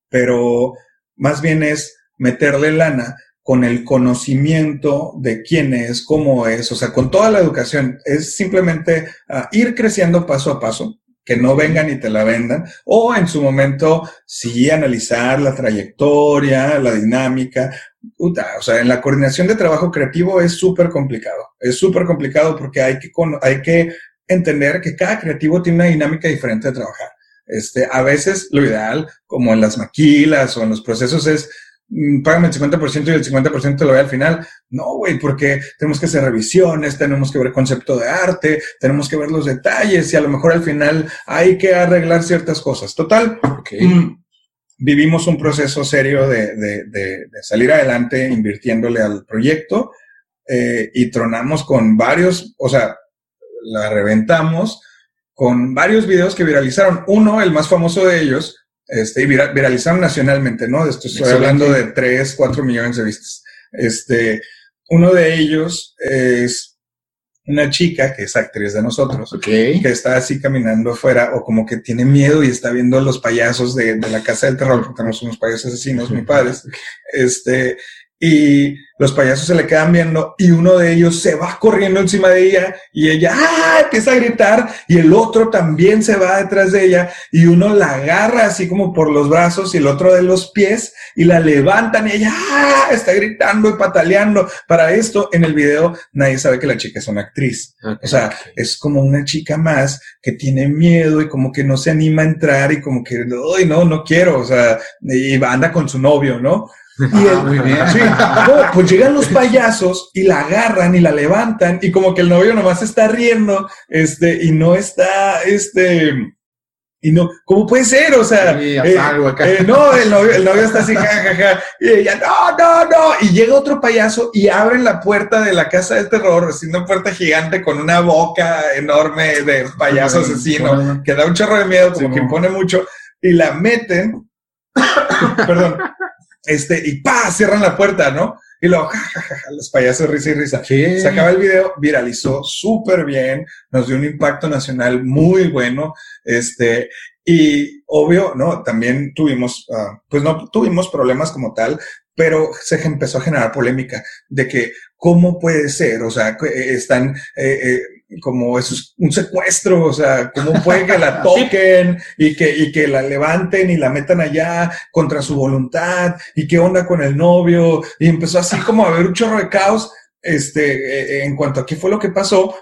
pero más bien es meterle lana con el conocimiento de quién es, cómo es, o sea, con toda la educación, es simplemente ah, ir creciendo paso a paso, que no vengan y te la vendan, o en su momento sí analizar la trayectoria, la dinámica, o sea, en la coordinación de trabajo creativo es súper complicado, es súper complicado porque hay que, hay que entender que cada creativo tiene una dinámica diferente de trabajar. Este, a veces lo ideal, como en las maquilas o en los procesos, es mm, págame el 50% y el 50% te lo doy al final. No, güey, porque tenemos que hacer revisiones, tenemos que ver concepto de arte, tenemos que ver los detalles y a lo mejor al final hay que arreglar ciertas cosas. Total, Ok. mm, vivimos un proceso serio de, de- de- de salir adelante invirtiéndole al proyecto eh, y tronamos con varios, o sea, la reventamos con varios videos que viralizaron. Uno, el más famoso de ellos, este, y vira- viralizaron nacionalmente, ¿no? Esto estoy Excelente. hablando de 3, 4 millones de vistas. Este, uno de ellos es una chica que es actriz de nosotros que está así caminando afuera o como que tiene miedo y está viendo a los payasos de, de la casa del terror, porque tenemos unos payasos asesinos muy padres, este, y los payasos se le quedan viendo y uno de ellos se va corriendo encima de ella y ella ¡ah! empieza a gritar y el otro también se va detrás de ella y uno la agarra así como por los brazos y el otro de los pies y la levantan y ella ¡ah! está gritando y pataleando. Para esto, en el video nadie sabe que la chica es una actriz. O sea, es como una chica más que tiene miedo y como que no se anima a entrar y como que, ay, no, no quiero, o sea, y anda con su novio, ¿no? Y Ah, el- muy bien. sí, no, pues llegan los payasos y la agarran y la levantan y como que el novio nomás está riendo, este, y no está, este, y no, ¿cómo puede ser? O sea, Sí, eh, eh, no, el novio, el novio está así, jajaja, y ella, no, no, no, y llega otro payaso y abren la puerta de la casa del terror, así una puerta gigante con una boca enorme de payaso asesino, que da un chorro de miedo, como Sí, que impone mucho, y la meten, perdón, este, y pa, cierran la puerta, ¿no? Y luego, ja, ja, ja, ja, los payasos risa y risa. Sí. Se acaba el video, viralizó súper bien, nos dio un impacto nacional muy bueno, este, Y obvio, ¿no? También tuvimos, uh, pues no tuvimos problemas como tal, pero se empezó a generar polémica de que cómo puede ser, o sea, están eh, eh, como eso es un secuestro, o sea, cómo puede que la toquen y que, y que la levanten y la metan allá contra su voluntad y qué onda con el novio y empezó así como a haber un chorro de caos, este, en cuanto a qué fue lo que pasó.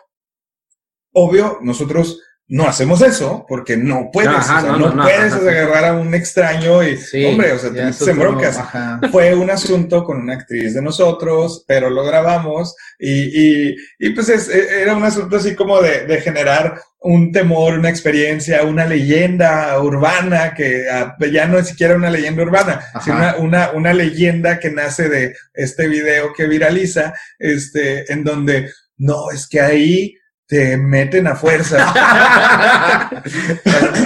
Obvio, nosotros no hacemos eso porque no puedes, no, puedes agarrar a un extraño y, hombre, o sea, te en broncas. Fue un asunto con una actriz de nosotros, pero lo grabamos y, y, y pues es, e, era un asunto así como de, de, generar un temor, una experiencia, una leyenda urbana que ah, ya no es siquiera una leyenda urbana, sino una, una, una leyenda que nace de este video que viraliza, este, en donde no, es que ahí te meten a fuerza.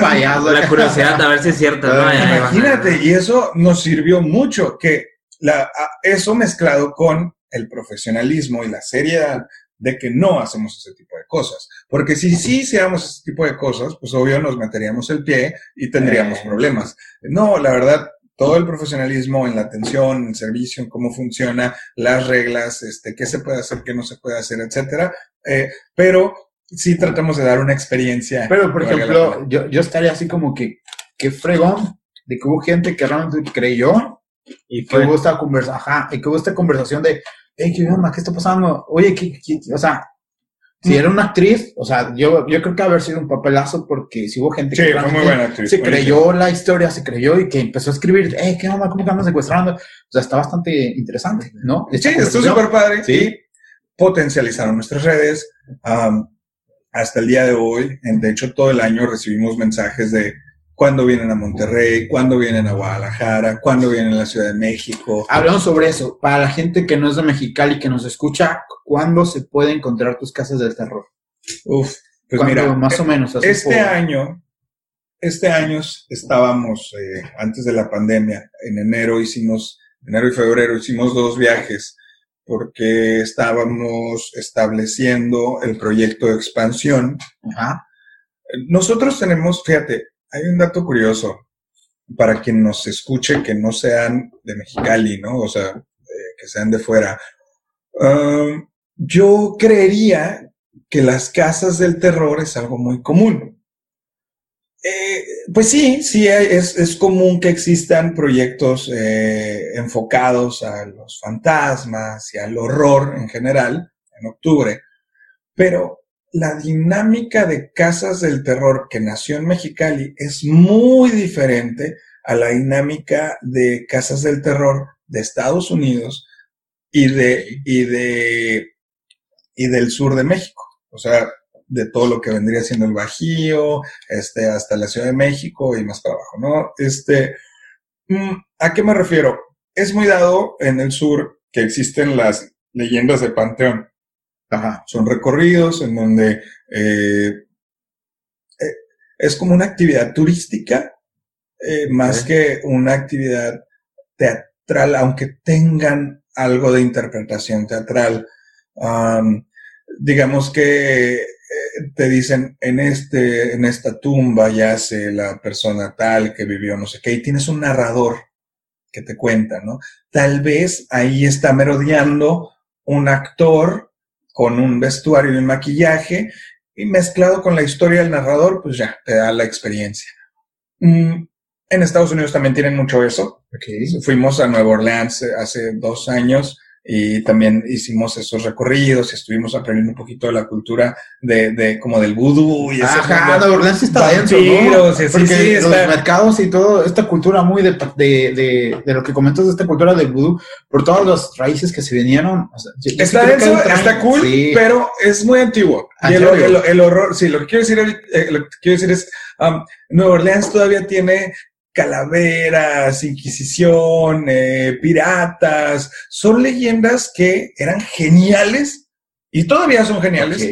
La curiosidad de ver si es cierto. Imagínate, y eso nos sirvió mucho, que la, eso mezclado con el profesionalismo y la seriedad de que no hacemos ese tipo de cosas. Porque si sí hiciéramos ese tipo de cosas, pues obvio nos meteríamos el pie y tendríamos eh. problemas. No, la verdad, todo el profesionalismo en la atención, en el servicio, en cómo funciona, las reglas, este, qué se puede hacer, qué no se puede hacer, etcétera. Eh, pero sí tratamos de dar una experiencia. Pero, por ejemplo, yo, yo estaría así como que, qué fregón, de que hubo gente que realmente creyó y que hubo esta conversación, ajá, y que hubo esta conversación de, hey, ¿qué onda? ¿Qué está pasando? Oye, ¿qué, qué, o sea, si era una actriz, o sea, yo, yo creo que haber sido un papelazo porque si hubo gente que muy buena actriz, se creyó la historia, se creyó y que empezó a escribir, hey, ¿qué onda? ¿Cómo que andan secuestrando? O sea, está bastante interesante, ¿no? sí, estuvo súper padre. Sí. potencializaron nuestras redes. hasta el día de hoy, de hecho, todo el año recibimos mensajes de cuándo vienen a Monterrey, cuándo vienen a Guadalajara, cuándo vienen a la Ciudad de México. Hablamos sobre eso. Para la gente que no es de Mexicali, que nos escucha, ¿cuándo se puede encontrar tus casas del terror? Uf, pues mira, más o menos. este año, este año estábamos, eh, antes de la pandemia, en enero hicimos, enero y febrero hicimos dos viajes porque estábamos estableciendo el proyecto de expansión. Ajá. Nosotros tenemos, fíjate, hay un dato curioso para quien nos escuche que no sean de Mexicali, ¿no? O sea, eh, que sean de fuera. Um, yo creería que las casas del terror es algo muy común. Eh, pues sí, sí, es, es, común que existan proyectos eh, enfocados a los fantasmas y al horror en general, en octubre, pero la dinámica de Casas del Terror que nació en Mexicali es muy diferente a la dinámica de Casas del Terror de Estados Unidos y de, y de, y del sur de México. O sea, de todo lo que vendría siendo el Bajío, este, hasta la Ciudad de México y más para abajo, ¿no? Este, mm, ¿a qué me refiero? Es muy dado en el sur que existen las leyendas de Panteón. Ajá. Son recorridos en donde eh, eh, es como una actividad turística eh, más que una actividad teatral, aunque tengan algo de interpretación teatral. digamos que te dicen en este, en esta tumba yace la persona tal que vivió no sé qué, y tienes un narrador que te cuenta, ¿no? Tal vez ahí está merodeando un actor con un vestuario y un maquillaje, y mezclado con la historia del narrador, pues ya te da la experiencia. Mm, en Estados Unidos también tienen mucho eso. Fuimos a Nueva Orleans hace dos años y también hicimos esos recorridos y estuvimos aprendiendo un poquito de la cultura de, de como del vudú y Ajá, Nueva Orleans está dentro, ¿no? Sí, Porque sí, los mercados y todo, esta cultura muy de, de, de, lo que comentas de esta cultura del vudú, por todas las raíces que se vinieron. está dentro, está cool, pero es muy antiguo. Y el, el, horror, sí, lo que quiero decir, eh, lo que quiero decir es, um, Nueva Orleans todavía tiene calaveras, inquisición, eh, piratas, son leyendas que eran geniales y todavía son geniales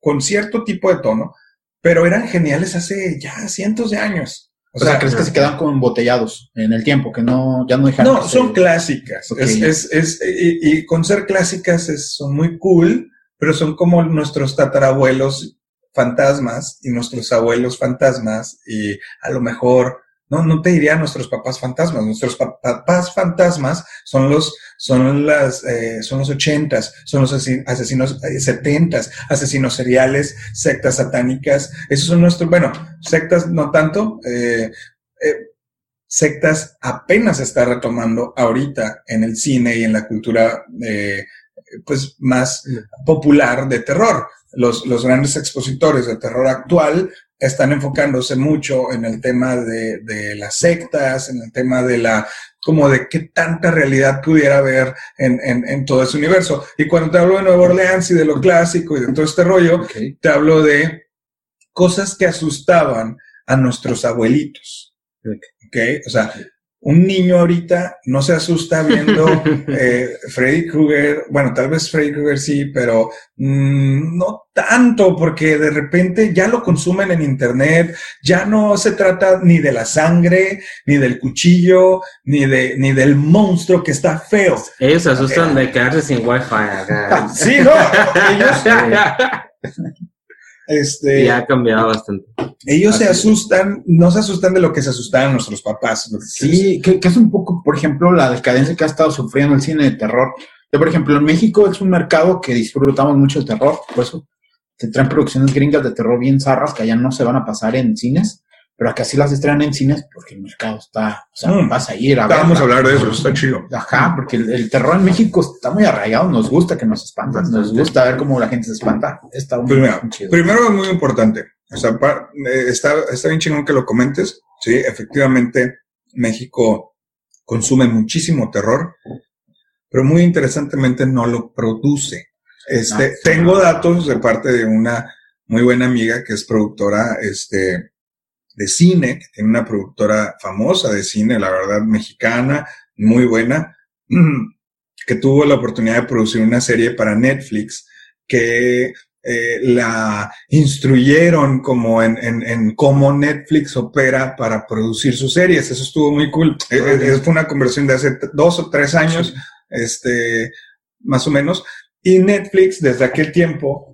con, cierto tipo de tono, pero eran geniales hace ya cientos de años. O, sea, ¿crees que se quedan como embotellados en el tiempo, que no, ya no dejaron? No, son clásicas. Es, es, y, con ser clásicas es, son muy cool, pero son como nuestros tatarabuelos fantasmas y nuestros abuelos fantasmas y a lo mejor no, no te diría nuestros papás fantasmas. Nuestros papás fantasmas son los, son las, eh, son los ochentas, son los asesinos eh, setentas, asesinos seriales, sectas satánicas. Esos son nuestros, bueno, sectas no tanto, eh, sectas apenas está retomando ahorita en el cine y en la cultura, pues más popular de terror. Los, los grandes expositores de terror actual están enfocándose mucho en el tema de, de, las sectas, en el tema de la, como de qué tanta realidad pudiera haber en, en, en, todo ese universo. Y cuando te hablo de Nueva Orleans y de lo clásico y de todo este rollo, te hablo de cosas que asustaban a nuestros abuelitos. ¿Ok? O sea, un niño ahorita no se asusta viendo eh, Freddy Krueger, bueno, tal vez Freddy Krueger sí, pero mm, no tanto, porque de repente ya lo consumen en Internet, ya no se trata ni de la sangre, ni del cuchillo, ni, de, ni del monstruo que está feo. Ellos se asustan de quedarse sin wifi acá. sí, no, ellos... Este, y ha cambiado bastante. Ellos se asustan, no se asustan de lo que se asustaban nuestros papás. Sí, que, es un poco, por ejemplo, la decadencia que ha estado sufriendo el cine de terror. Yo, por ejemplo, en México es un mercado que disfrutamos mucho el terror, por eso se traen producciones gringas de terror bien zarras que allá no se van a pasar en cines pero acá sí las estrenan en cines porque el mercado está, o sea, mm. vas a ir a ver. Vamos a hablar de eso, está chido. Ajá, porque el, terror en México está muy arraigado, nos gusta que nos espantan, nos gusta ver cómo la gente se espanta. Está muy, primero, chido. Primero es muy importante, o sea, eh, está, está bien chingón que lo comentes, sí, efectivamente, México consume muchísimo terror, pero muy interesantemente no lo produce. Este, ah, tengo datos de parte de una muy buena amiga que es productora, este, de cine, que tiene una productora famosa de cine, la verdad, mexicana, muy buena, que tuvo la oportunidad de producir una serie para Netflix que eh, la instruyeron como en, en, cómo Netflix opera para producir sus series. Eso estuvo muy cool. Eh, eh, fue una conversión de hace dos o tres años, este, más o menos. Y Netflix desde aquel tiempo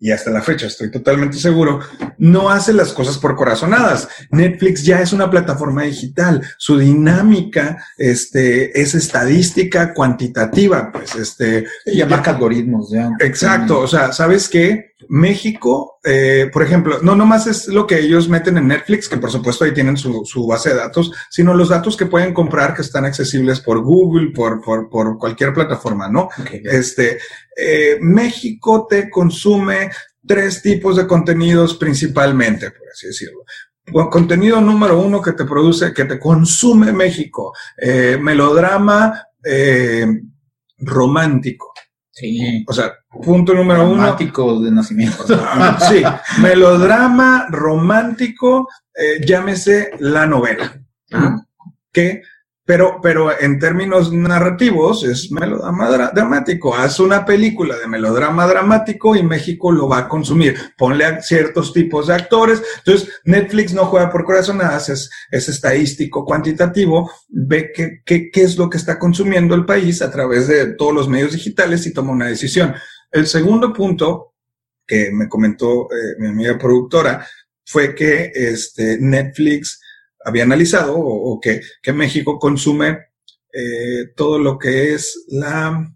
y hasta la fecha estoy totalmente seguro, no hace las cosas por corazonadas. Netflix ya es una plataforma digital. Su dinámica este, es estadística cuantitativa. Pues, este, ya marca algoritmos. Ya. Exacto. O sea, ¿sabes qué? México, eh, por ejemplo, no nomás es lo que ellos meten en Netflix, que por supuesto ahí tienen su, su base de datos, sino los datos que pueden comprar que están accesibles por Google, por, por, por cualquier plataforma, ¿no? Este, eh, México te consume tres tipos de contenidos principalmente, por así decirlo. Contenido número uno que te produce, que te consume México, eh, melodrama eh, romántico. Sí. O sea, punto número uno. Romántico de nacimiento. sí, melodrama romántico, eh, llámese la novela. Que pero, pero en términos narrativos es melodrama dramático. Haz una película de melodrama dramático y México lo va a consumir. Ponle a ciertos tipos de actores. Entonces, Netflix no juega por corazonadas, es, es estadístico, cuantitativo, ve qué, qué, qué es lo que está consumiendo el país a través de todos los medios digitales y toma una decisión. El segundo punto que me comentó eh, mi amiga productora fue que este, Netflix había analizado o, que, que, México consume eh, todo lo que es la...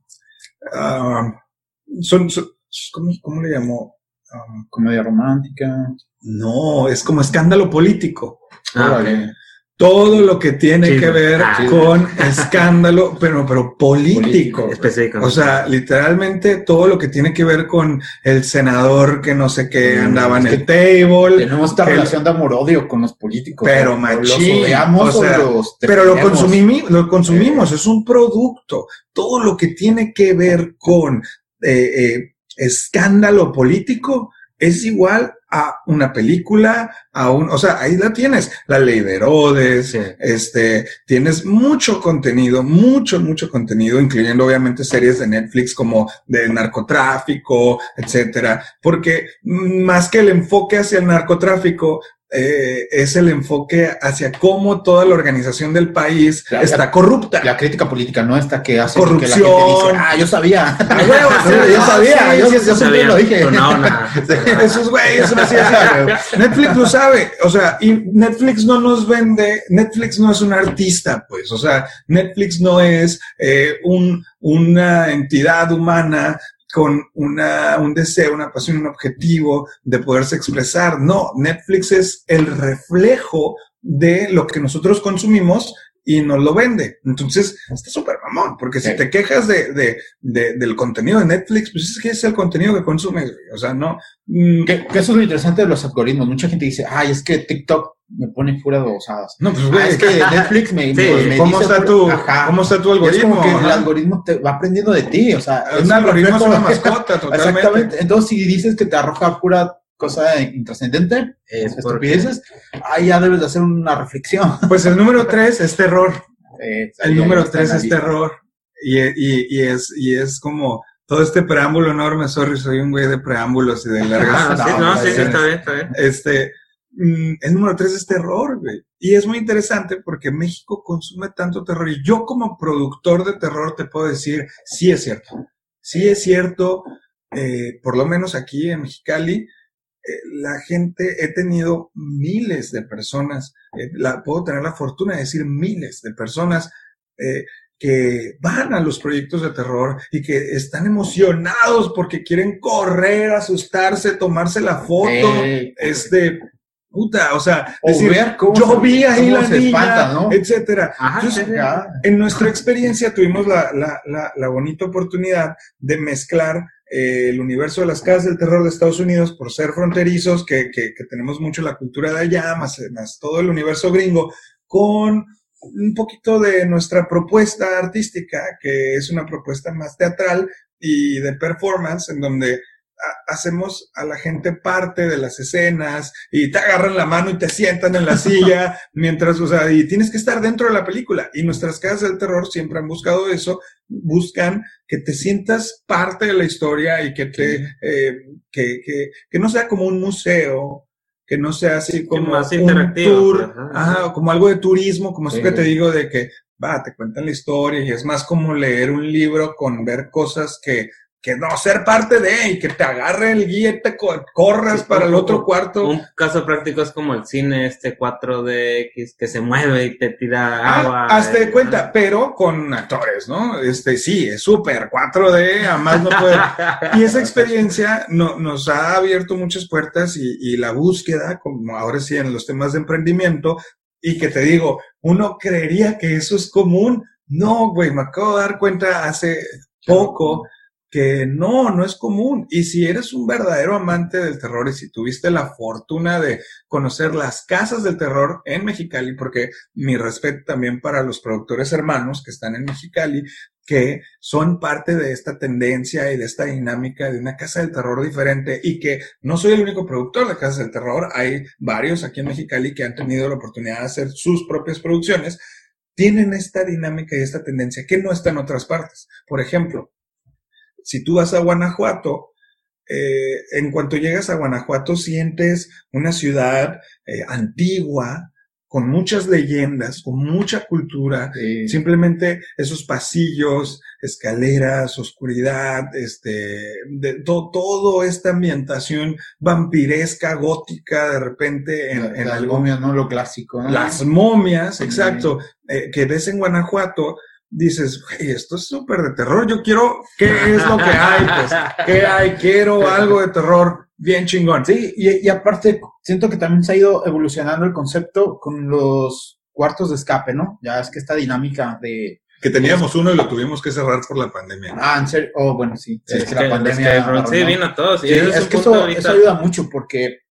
Uh, son, ¿cómo, ¿cómo, le llamó? Uh, Comedia romántica. No, es como escándalo político. Ah, todo lo que tiene que ver ah, con escándalo, pero, pero político. O sea, literalmente todo lo que tiene que ver con el senador que no sé qué mm, andaba en el table. Tenemos esta relación de amor-odio con los políticos. Pero machín. pero lo consumimos, lo consumimos, es un producto. Todo lo que tiene que ver con eh, eh, escándalo político es igual a una película, a un, o sea, ahí la tienes, la ley de Herodes, este, tienes mucho contenido, mucho, mucho contenido, incluyendo obviamente series de Netflix como de narcotráfico, etcétera, porque más que el enfoque hacia el narcotráfico, eh, es el enfoque hacia cómo toda la organización del país La- está la- corrupta. La crítica política no esta que hace Corrupción. que la gente dice, ah, yo sabía. A huevo, sí, yo no, sabía, sí, yo, sí, yo sabía. lo dije. No, nada. Esos güeyes así. Netflix lo sabe, o sea, y Netflix no nos vende, Netflix no es un artista, pues, o sea, Netflix no es eh, un, una entidad humana con una, un deseo, una pasión, un objetivo de poderse expresar. No, Netflix es el reflejo de lo que nosotros consumimos y nos lo vende. Entonces, está súper mamón, porque si te quejas de, de, de- del contenido de Netflix, pues es que es el contenido que consumes. O sea, no. mm, Que, que eso es lo interesante de los algoritmos. Mucha gente dice, ay, es que TikTok me pone fuera de bosadas. No, pues, Ah, güey, es que Netflix me, Sí, me- me ¿cómo dice está tu, Ajá. cómo está tu es algoritmo? como que el algoritmo te va aprendiendo de ti, o sea, Un algoritmo es una mascota, totalmente. Exactamente. Entonces, si dices que te arroja pura cosa intrascendente, Es estupideces, ahí ya debes de hacer una reflexión. Pues el número tres es terror. Eh, El número tres es terror. Y, y, y es, y es como todo este preámbulo enorme. Sorry, soy un güey de preámbulos y de largas. Ah, sí, no, sí, está bien, está bien. Este, el número tres es terror, güey. Y es muy interesante porque México consume tanto terror. Y yo como productor de terror te puedo decir, sí es cierto. Sí es cierto, eh, por lo menos aquí en Mexicali, eh, la gente, he tenido miles de personas, eh, la, puedo tener la fortuna de decir miles de personas eh, que van a los proyectos de terror y que están emocionados porque quieren correr, asustarse, tomarse la foto, este, puta, o sea, o decir, ver cómo yo vi ahí la niña, espanta, ¿no? etcétera. Ajá, Entonces, en nuestra experiencia tuvimos la, la, la, la bonita oportunidad de mezclar eh, el universo de las casas del terror de Estados Unidos por ser fronterizos, que, que, que tenemos mucho la cultura de allá, más, más todo el universo gringo, con un poquito de nuestra propuesta artística, que es una propuesta más teatral y de performance, en donde hacemos a la gente parte de las escenas y te agarran la mano y te sientan en la silla mientras, o sea, y tienes que estar dentro de la película. Y nuestras casas del terror siempre han buscado eso, buscan que te sientas parte de la historia y que te, Sí. eh, que, que, que no sea como un museo, que no sea así como más un tour, pues, ajá. ajá, como algo de turismo, como eso Sí. que te digo de que, va, te cuentan la historia y es más como leer un libro con ver cosas que, que no ser parte de y que te agarre el guía y te co- corras Sí, para el otro un- cuarto. Un caso práctico es como el cine este 4DX que se mueve y te tira Ah, agua. hazte de cuenta, pero con actores, ¿no? Este, sí, es súper 4D, a más no poder. Y esa experiencia no- nos ha abierto muchas puertas y, y la búsqueda, como ahora sí en los temas de emprendimiento, y que te digo, uno creería que eso es común. No, güey, me acabo de dar cuenta hace poco que no, no es común. Y si eres un verdadero amante del terror y si tuviste la fortuna de conocer las casas del terror en Mexicali, porque mi respeto también para los productores hermanos que están en Mexicali, que son parte de esta tendencia y de esta dinámica de una casa del terror diferente y que no soy el único productor de casas del terror, hay varios aquí en Mexicali que han tenido la oportunidad de hacer sus propias producciones, tienen esta dinámica y esta tendencia que no está en otras partes. Por ejemplo, si tú vas a Guanajuato, eh, en cuanto llegas a Guanajuato sientes una ciudad eh, antigua, con muchas leyendas, con mucha cultura, Sí. simplemente esos pasillos, escaleras, oscuridad, este, de to- todo esta ambientación vampiresca, gótica, de repente en, en Las algo momias, ¿no? Lo clásico. ¿no? las momias, Sí. exacto, eh, que ves en Guanajuato, dices, güey, esto es súper de terror, yo quiero, ¿qué es lo que hay? Pues, ¿qué hay? Quiero algo de terror bien chingón. Sí, y, y aparte, siento que también se ha ido evolucionando el concepto con los cuartos de escape, ¿no? Ya es que esta dinámica de. Que teníamos uno y lo tuvimos que cerrar por la pandemia. Ah, en serio. Oh, bueno, sí. Sí, es que la pandemia. es que, sí, vino a todos. Y Sí, es que eso, ahorita. eso ayuda mucho porque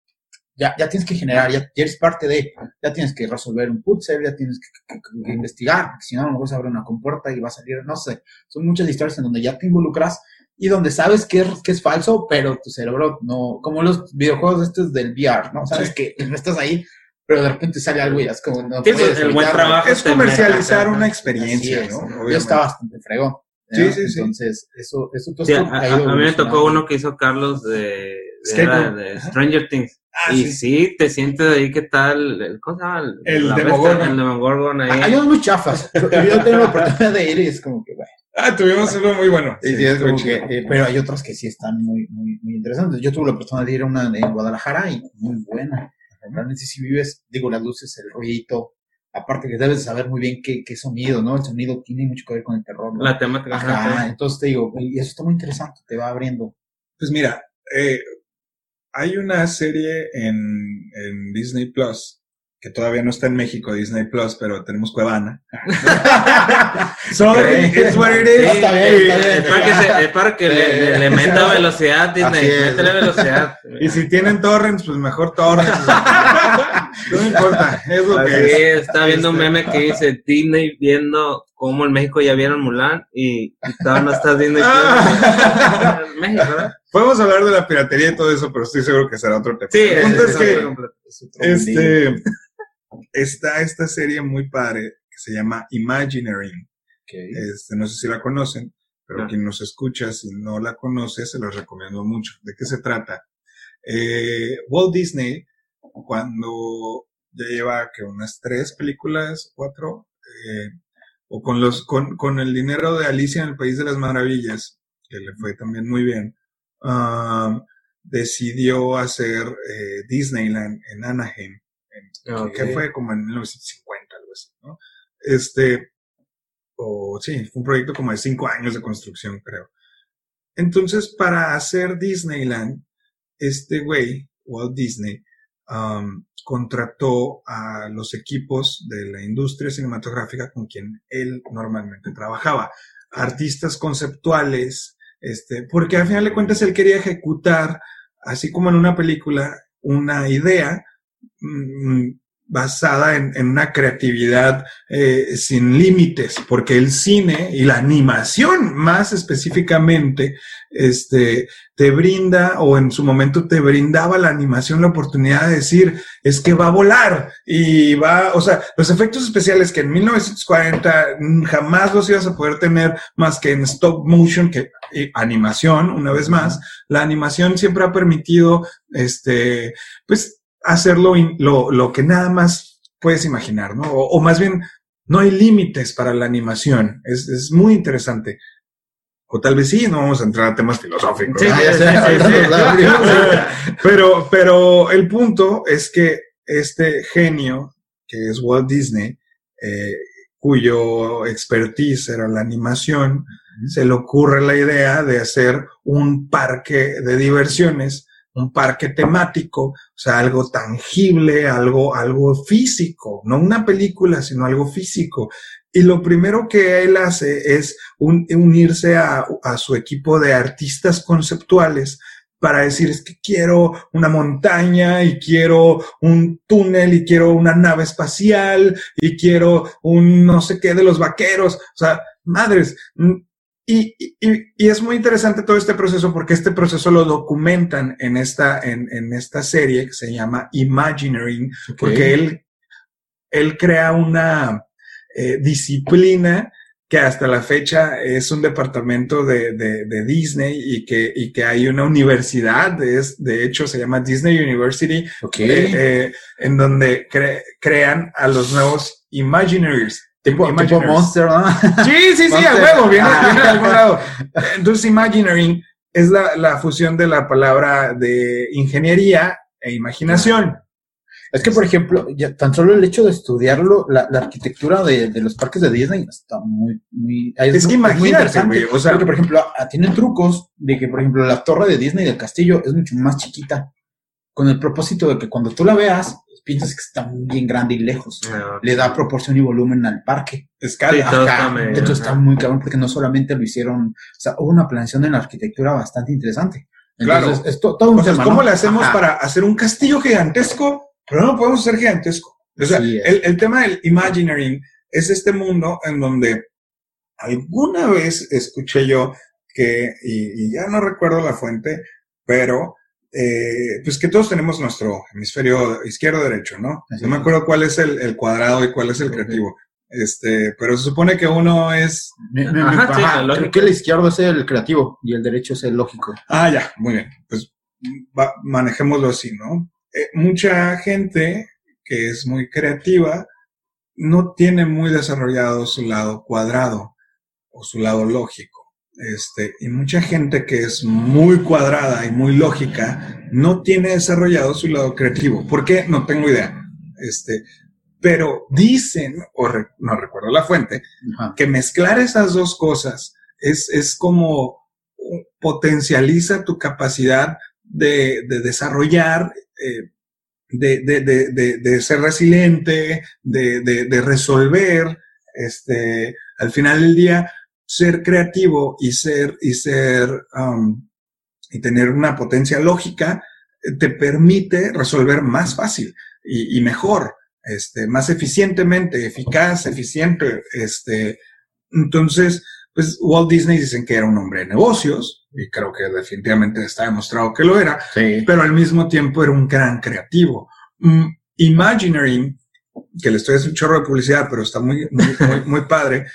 ya, ya tienes que generar, ya, ya eres parte de, ya tienes que resolver un puzzle, ya tienes que, que- que investigar, porque si no, a lo mejor se abre una compuerta y va a salir, no sé. Son muchas historias en donde ya te involucras y donde sabes que es, que es falso, pero tu cerebro no, como los videojuegos estos del VR, ¿no? Sabes Sí. que no estás ahí, pero de repente sale algo y es como, no Sí, puedes el buen trabajo. Es comercializar una experiencia, es. ¿no? Yo está bastante fregón. Sí, ¿no? sí, sí. Entonces, eso, eso todo Sí, a, a- mí me tocó uno que hizo Carlos de de, la- de Stranger Things. Ah, y sí. sí. te sientes ahí, ¿qué tal? El, ¿Cómo se llama? El Demogorgon. El Demogorgon ahí. Hay unos muy chafas. Yo tengo la oportunidad de ir y es como que, bueno. Ah, tuvimos uno muy bueno. Sí, sí, es como que, eh, pero hay otras que sí están muy, muy, muy interesantes. Yo tuve la oportunidad de ir a una en Guadalajara y muy buena. Realmente si vives, digo, las luces, el ruidito, aparte que debes saber muy bien qué, qué sonido, ¿no? El sonido tiene mucho que ver con el terror. ¿no? La temática. Ajá, ajá, entonces te digo, y eso está muy interesante, te va abriendo. Pues mira, eh, hay una serie en, en Disney Plus que todavía no está en México, Disney Plus, pero tenemos Cuevana. Sorry, it's what it Sí, is. está bien, está bien. Es para que, se- es para que le, le- le meta velocidad, Disney. Métele velocidad. Y si tienen torrents, pues mejor torrents. no importa, es lo que es. es, está viendo un meme que dice Disney viendo cómo en México ya vieron Mulan y, todavía no está Disney. Ah. México, ¿verdad? Podemos hablar de la piratería y todo eso, pero estoy seguro que será otro tema. Sí, el punto es es- que es este, está esta serie muy padre que se llama Imagineering. Este, no sé si la conocen, pero No. quien nos escucha, si no la conoce, se los recomiendo mucho. ¿De qué se trata? Eh, Walt Disney, cuando ya lleva que unas tres películas, cuatro, eh, o con los, con, con el dinero de Alicia en el País de las Maravillas, que le fue también muy bien, um, decidió hacer eh, Disneyland en Anaheim, en- Ok. que fue como en 1950, algo así, ¿no? Este, o sí, fue un proyecto como de cinco años de construcción, creo. Entonces, para hacer Disneyland, este güey, Walt Disney, um, contrató a los equipos de la industria cinematográfica con quien él normalmente trabajaba. Artistas conceptuales, este, porque al final de cuentas él quería ejecutar, así como en una película, una idea mm, basada en, en una creatividad eh, sin límites, porque el cine y la animación más específicamente, este, te brinda o en su momento te brindaba la animación la oportunidad de decir, es que va a volar y va, o sea, los efectos especiales que en 1940 jamás los ibas a poder tener más que en stop motion, que animación, una vez más, la animación siempre ha permitido, este, pues, hacerlo lo, lo que nada más puedes imaginar, ¿no? O, o más bien, no hay límites para la animación. Es, es muy interesante. O tal vez sí, no vamos a entrar a temas filosóficos. Pero, pero el punto es que este genio, que es Walt Disney, eh, cuyo expertise era la animación, se le ocurre la idea de hacer un parque de diversiones, un parque temático, o sea, algo tangible, algo, algo físico, no una película, sino algo físico. Y lo primero que él hace es un- unirse a, a su equipo de artistas conceptuales para decir es que quiero una montaña y quiero un túnel y quiero una nave espacial y quiero un no sé qué de los vaqueros. O sea, madres. Y, y, y es muy interesante todo este proceso porque este proceso lo documentan en esta, en, en esta serie que se llama Imagineering, porque él, él crea una eh, disciplina que hasta la fecha es un departamento de, de, de Disney y que, y que hay una universidad, de, de hecho se llama Disney University, Ok. eh, eh, en donde cre- crean a los nuevos Imagineers. Tipo, tipo. Monster, ¿no? Sí, sí, sí, a huevo, viene, Ah. viene de algún lado. Entonces, Imagineering es la, la fusión de la palabra de ingeniería e imaginación. Es que, por ejemplo, ya, tan solo el hecho de estudiarlo, la, la arquitectura de, de los parques de Disney está muy, muy, Es que muy- imagínate, güey, o sea- porque, por ejemplo, tienen trucos de que, por ejemplo, la torre de Disney del castillo es mucho más chiquita, con el propósito de que cuando tú la veas, piensas que está bien grande y lejos. Ah, Le da proporción y volumen al parque. Escala. Sí, medio- Entonces está muy cabrón porque no solamente lo hicieron, o sea, hubo una planeación en la arquitectura bastante interesante. Claro. Entonces, es to- todo un tema, ¿cómo ¿no? le hacemos Ajá. para hacer un castillo gigantesco? Pero no podemos hacer gigantesco. O sea, el, el tema del Imagineering es este mundo en donde alguna vez escuché yo que, y, y ya no recuerdo la fuente, pero eh, pues que todos tenemos nuestro hemisferio izquierdo derecho, ¿no? Así no me acuerdo cuál es el, el cuadrado y cuál es el creativo. Este, pero se supone que uno es, Ajá, sí, ajá, creo que el izquierdo es el creativo y el derecho es el lógico. ah, ya, muy bien. Pues va- manejémoslo así, ¿no? Eh, mucha gente que es muy creativa no tiene muy desarrollado su lado cuadrado o su lado lógico. Este, y mucha gente que es muy cuadrada y muy lógica no tiene desarrollado su lado creativo. ¿Por qué? No tengo idea. Este, pero dicen, o re- no recuerdo la fuente, Ajá. que mezclar esas dos cosas es, es como potencializa tu capacidad de, de desarrollar, eh, de, de, de, de, de ser resiliente, de, de, de resolver, este, al final del día, ser creativo y ser, y ser, um, y tener una potencia lógica, eh, te permite resolver más fácil y, y mejor, este, más eficientemente, eficaz, eficiente, este, entonces, pues Walt Disney dicen que era un hombre de negocios, y creo que definitivamente está demostrado que lo era, Sí. pero al mismo tiempo era un gran creativo. Mm, Imagineering, que le estoy haciendo un chorro de publicidad, pero está muy, muy, muy, muy padre,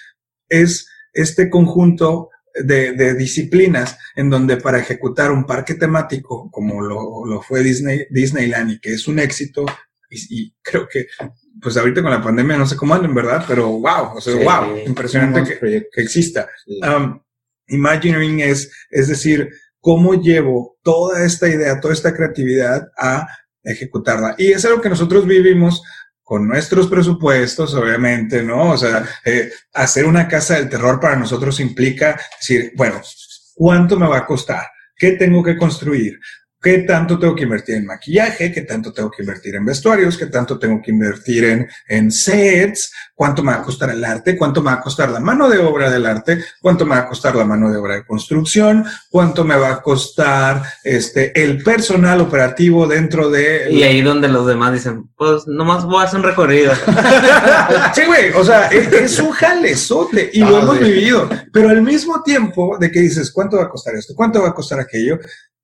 es este conjunto de, de disciplinas en donde para ejecutar un parque temático como lo, lo fue Disney, Disneyland y que es un éxito, y, y creo que pues ahorita con la pandemia no sé cómo andan, ¿verdad? Pero wow, o sea, Sí, wow, impresionante que, exista. Sí. Um, Imagineering es, es decir, cómo llevo toda esta idea, toda esta creatividad a ejecutarla. Y es algo que nosotros vivimos con nuestros presupuestos, obviamente, ¿no? O sea, eh, hacer una casa del terror para nosotros implica decir, bueno, ¿cuánto me va a costar? ¿Qué tengo que construir? ¿Qué tanto tengo que invertir en maquillaje? ¿Qué tanto tengo que invertir en vestuarios? ¿Qué tanto tengo que invertir en, en sets? ¿Cuánto me va a costar el arte? ¿Cuánto me va a costar la mano de obra del arte? ¿Cuánto me va a costar la mano de obra de construcción? ¿Cuánto me va a costar este, el personal operativo dentro de... Y ahí donde los demás dicen, pues nomás voy a hacer un recorrido. Sí, güey, o sea, es, es un jalezote y Ah, lo hemos sí. vivido. Pero al mismo tiempo de que dices, ¿cuánto va a costar esto? ¿Cuánto va a costar aquello?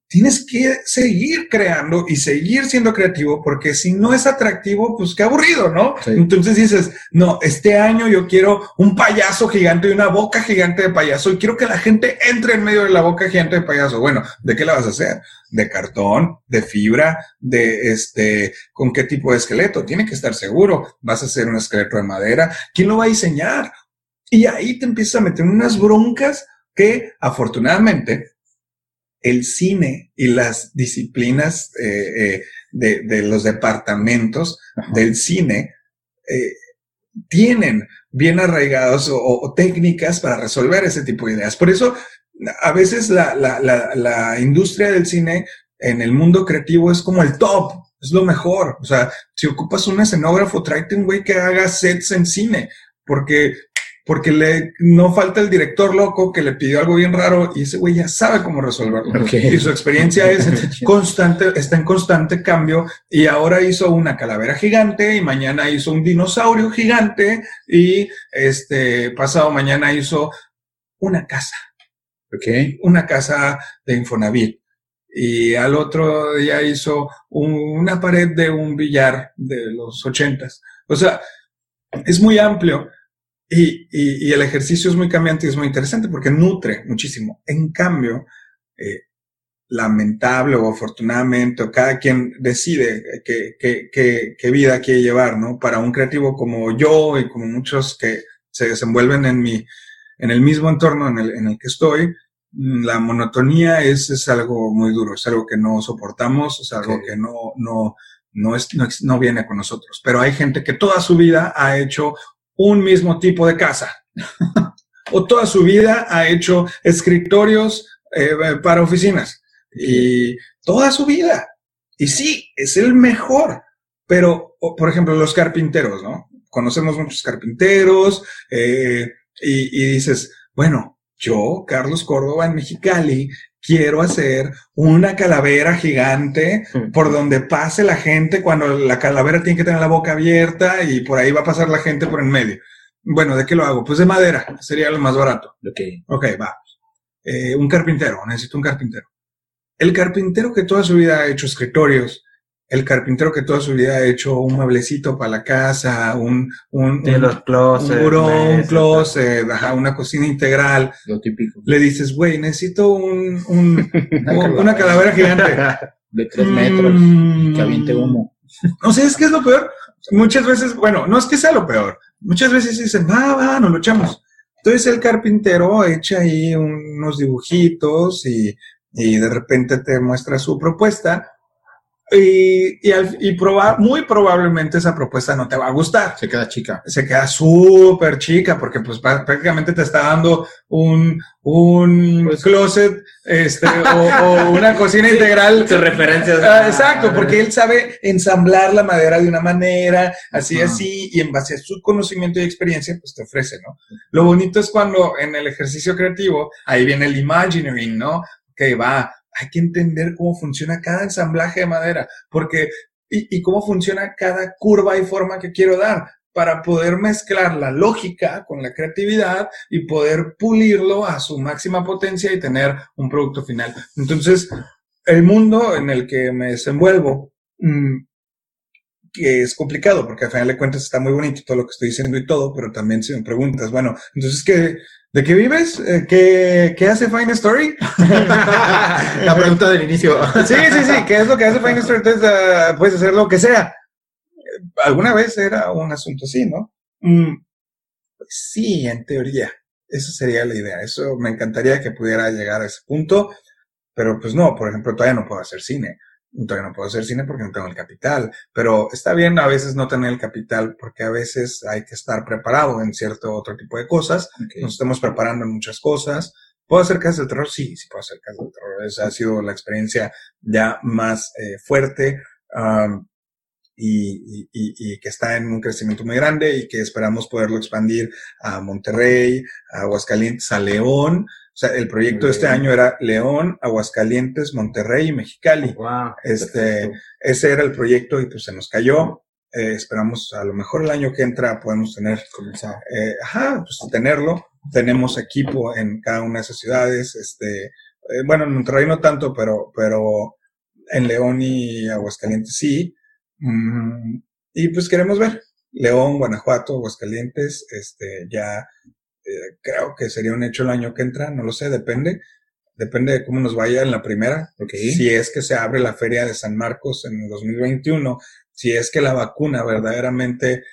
Tienes que seguir creando y seguir siendo creativo porque si no es atractivo, pues qué aburrido, ¿no? Sí. Entonces dices, no, este año yo quiero un payaso gigante y una boca gigante de payaso y quiero que la gente entre en medio de la boca gigante de payaso. Bueno, ¿de qué la vas a hacer? ¿De cartón? ¿De fibra? ¿De este? ¿Con qué tipo de esqueleto? Tiene que estar seguro. ¿Vas a hacer un esqueleto de madera? ¿Quién lo va a diseñar? Y ahí te empiezas a meter unas broncas que afortunadamente el cine y las disciplinas eh, eh, de, de los departamentos Ajá. del cine eh, tienen bien arraigados o, o técnicas para resolver ese tipo de ideas. Por eso, a veces la, la, la, la industria del cine en el mundo creativo es como el top, es lo mejor. O sea, si ocupas un escenógrafo, tráete un güey que haga sets en cine, porque porque le no falta el director loco que le pidió algo bien raro y ese güey ya sabe cómo resolverlo. Y su experiencia es constante, está en constante cambio y ahora hizo una calavera gigante y mañana hizo un dinosaurio gigante y este pasado mañana hizo una casa, Ok. una casa de Infonavit. Y al otro día hizo un- una pared de un billar de los ochentas. O sea, es muy amplio y, y- y el ejercicio es muy cambiante y es muy interesante porque nutre muchísimo. En cambio, eh, lamentable o afortunadamente, o cada quien decide qué, qué- qué- qué vida quiere llevar, ¿no? Para un creativo como yo y como muchos que se desenvuelven en mi, en el mismo entorno en el, en el que estoy, mm, la monotonía es, es algo muy duro, es algo que no soportamos, es algo que no, no, no, es, no, no viene con nosotros. Pero hay gente que toda su vida ha hecho un mismo tipo de casa. o toda su vida ha hecho escritorios eh, para oficinas. Y toda su vida. Y sí, es el mejor. Pero, por ejemplo, los carpinteros, ¿no? Conocemos muchos carpinteros eh, y dices, bueno, yo, Carlos Córdoba en Mexicali, quiero hacer una calavera gigante por donde pase la gente cuando la calavera tiene que tener la boca abierta y por ahí va a pasar la gente por en medio. Bueno, ¿de qué lo hago? Pues de madera, sería lo más barato. Ok. Ok, va. Eh, un carpintero, necesito un carpintero. El carpintero que toda su vida ha hecho escritorios el carpintero que toda su vida ha hecho un mueblecito para la casa, un, un, un- los closets. un buró, un closet, ajá, una cocina integral. Lo típico. Le dices, güey, necesito un, un- una calavera gigante. De tres metros. Mm. Que aviente humo. No sé, es que es lo peor. Muchas veces, bueno, no es que sea lo peor. Muchas veces dicen, va, va, nos lo echamos. Entonces el carpintero echa ahí unos dibujitos y, y de repente te muestra su propuesta. Y, y, al- y proba- muy probablemente esa propuesta no te va a gustar. Se queda chica. Se queda súper chica porque pues prácticamente te está dando un, un Pues- closet este, o, o una cocina integral Sus referencias. Ah, exacto, porque él sabe ensamblar la madera de una manera, así, Ajá. así, y en base a su conocimiento y experiencia, pues te ofrece, ¿no? Lo bonito es cuando en el ejercicio creativo, ahí viene el imagineering, ¿no? Que va, hay que entender cómo funciona cada ensamblaje de madera, porque, y, cómo funciona cada curva y forma que quiero dar para poder mezclar la lógica con la creatividad y poder pulirlo a su máxima potencia y tener un producto final. Entonces, el mundo en el que me desenvuelvo, mm, que es complicado, porque al final de cuentas está muy bonito todo lo que estoy diciendo y todo, pero también si me preguntas, bueno, entonces, ¿qué, ¿de qué vives? Eh, ¿Qué, qué hace Fine Story? La pregunta del inicio. Sí, sí, sí, ¿qué es lo que hace Fine Story? Entonces, ah, puedes hacer lo que sea. Alguna vez era un asunto así, ¿no? Mm, pues sí, en teoría. Esa sería la idea. Eso me encantaría que pudiera llegar a ese punto, pero pues no, por ejemplo, todavía no puedo hacer cine. Todavía no puedo hacer cine porque no tengo el capital, pero está bien a veces no tener el capital porque a veces hay que estar preparado en cierto otro tipo de cosas. Nos estamos preparando en muchas cosas. ¿Puedo hacer casas de terror? Sí, sí puedo hacer casas de terror. Esa ha sido la experiencia ya más eh, fuerte um, y, y, y, y que está en un crecimiento muy grande y que esperamos poderlo expandir a Monterrey, a Aguascalientes, a León. O sea, el proyecto de este año era León, Aguascalientes, Monterrey y Mexicali. Wow. Este, ese era el proyecto y pues se nos cayó. Eh, esperamos a lo mejor el año que entra podemos tener, Comenzar. eh, ajá, pues tenerlo. Tenemos equipo en cada una de esas ciudades. Este, eh, bueno, en Monterrey no tanto, pero, pero en León y Aguascalientes sí. Mm, y pues queremos ver. León, Guanajuato, Aguascalientes, este, ya eh, creo que sería un hecho el año que entra, no lo sé, depende. Depende de cómo nos vaya en la primera. Ok. Si es que se abre la feria de San Marcos en el 2021, si es que la vacuna verdaderamente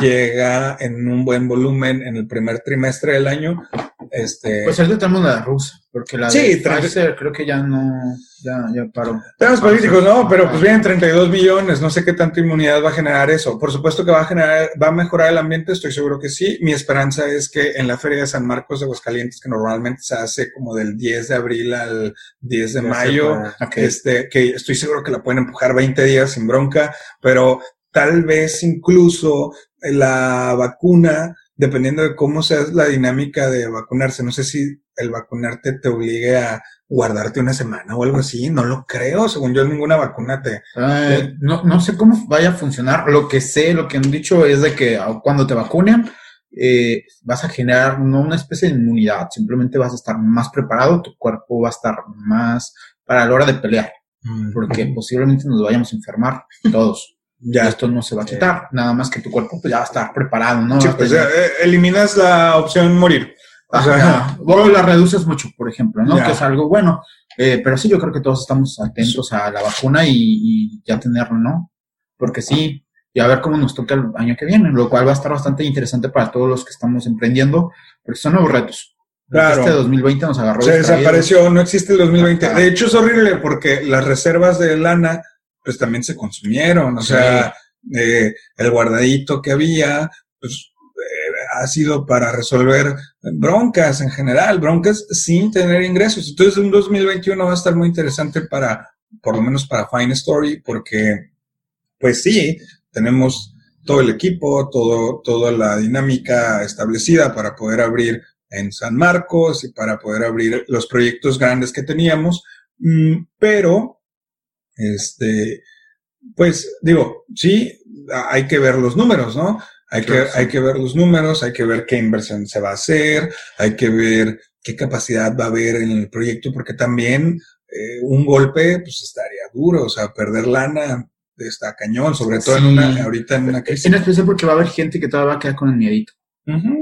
llega en un buen volumen en el primer trimestre del año, este, Pues ahorita tenemos la rusa, porque la Sí, de Pfizer creo que ya no, ya, ya paró. temas políticos, ¿no? Pero pues vienen 32 millones, no sé qué tanta inmunidad va a generar eso. Por supuesto que va a generar, va a mejorar el ambiente, estoy seguro que sí. Mi esperanza es que en la Feria de San Marcos de Aguascalientes, que normalmente se hace como del 10 de abril al 10 de mayo, puede. Ok. este, que estoy seguro que la pueden empujar 20 días sin bronca, pero tal vez incluso la vacuna, dependiendo de cómo sea la dinámica de vacunarse, no sé si el vacunarte te obligue a guardarte una semana o algo así, no lo creo, según yo ninguna vacuna te... Eh, no, no sé cómo vaya a funcionar. Lo que sé, lo que han dicho es de que ah, cuando te vacunen, eh, vas a generar no una especie de inmunidad, simplemente vas a estar más preparado, tu cuerpo va a estar más para la hora de pelear, porque posiblemente nos vayamos a enfermar todos. Ya. esto no se va a quitar, nada más que tu cuerpo pues, ya va a estar preparado, ¿no? Sí, pues, tener- eh, eliminas la opción morir. O sea, Ajá. O la reduces mucho, por ejemplo, ¿no? Ya. Que es algo bueno. Eh, pero sí, yo creo que todos estamos atentos a la vacuna y, y ya tenerlo, ¿no? Porque sí, y a ver cómo nos toca el año que viene, lo cual va a estar bastante interesante para todos los que estamos emprendiendo, porque son nuevos retos. Claro. Este 2020 nos agarró. se distraídos. desapareció, no existe el 2020. Ajá. De hecho, es horrible porque las reservas de lana, pues también se consumieron. O sea, eh, el guardadito que había, pues eh, ha sido para resolver broncas en general, broncas sin tener ingresos. Entonces, un 2021 va a estar muy interesante para, por lo menos para Fine Story, porque, pues sí, tenemos todo el equipo, todo, toda la dinámica establecida para poder abrir en San Marcos y para poder abrir los proyectos grandes que teníamos, Mm, pero, este, pues digo, sí, hay que ver los números, ¿no? Hay Claro, que, sí. hay que ver los números, hay que ver qué inversión se va a hacer, hay que ver qué capacidad va a haber en el proyecto, porque también eh, un golpe, pues estaría duro, o sea, perder lana está cañón, sobre todo Sí. en una, ahorita en una crisis. En especial porque va a haber gente que todavía va a quedar con el miedito.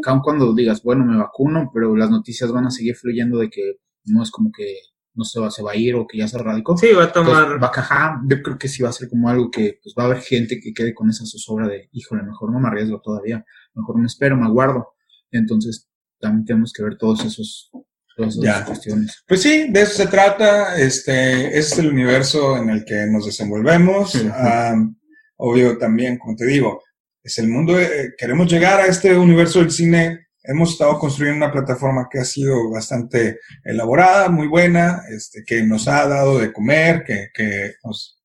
Aun cuando digas, bueno, me vacuno, pero las noticias van a seguir fluyendo de que no es como que no se va, se va a ir o que ya se radicó. Sí, va a Entonces, tomar. va a cajar. Yo creo que sí va a ser como algo que pues va a haber gente que quede con esa zozobra de, híjole, mejor no me arriesgo todavía, mejor me espero, me aguardo. Entonces, también tenemos que ver todos esos, todas esas Ya. cuestiones. Pues sí, de eso se trata. Este, ese es el universo en el que nos desenvolvemos. Sí. Am, obvio también, como te digo, es el mundo. eh, queremos llegar a este universo del cine. Hemos estado construyendo una plataforma que ha sido bastante elaborada, muy buena, este, que nos ha dado de comer, que, que nos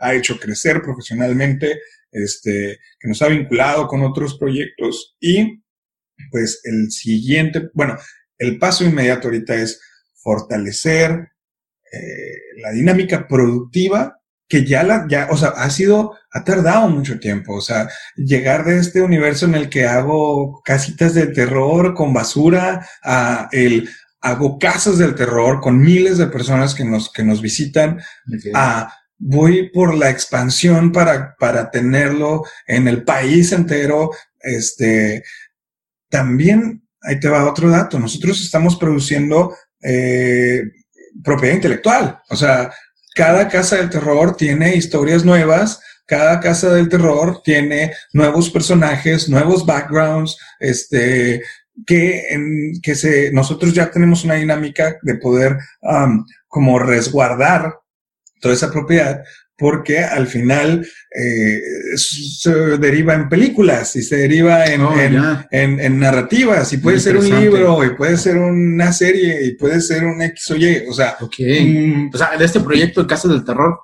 ha hecho crecer profesionalmente, este, que nos ha vinculado con otros proyectos. Y pues el siguiente, bueno, el paso inmediato ahorita es fortalecer eh, la dinámica productiva que ya la, ya, o sea, ha sido, ha tardado mucho tiempo, o sea, llegar de este universo en el que hago casitas de terror con basura a el, hago casas del terror con miles de personas que nos, que nos visitan, a voy por la expansión para, para tenerlo en el país entero, este, también, ahí te va otro dato, nosotros estamos produciendo eh, propiedad intelectual, o sea, cada casa del terror tiene historias nuevas, cada casa del terror tiene nuevos personajes, nuevos backgrounds, este, que, en, que se, nosotros ya tenemos una dinámica de poder como resguardar toda esa propiedad porque al final eh, se deriva en películas y se deriva en, Oh, en, en, en narrativas y puede Muy ser un libro y puede ser una serie y puede ser un X o Y, o sea, Ok. mm, O sea, de este proyecto de Casas del Terror,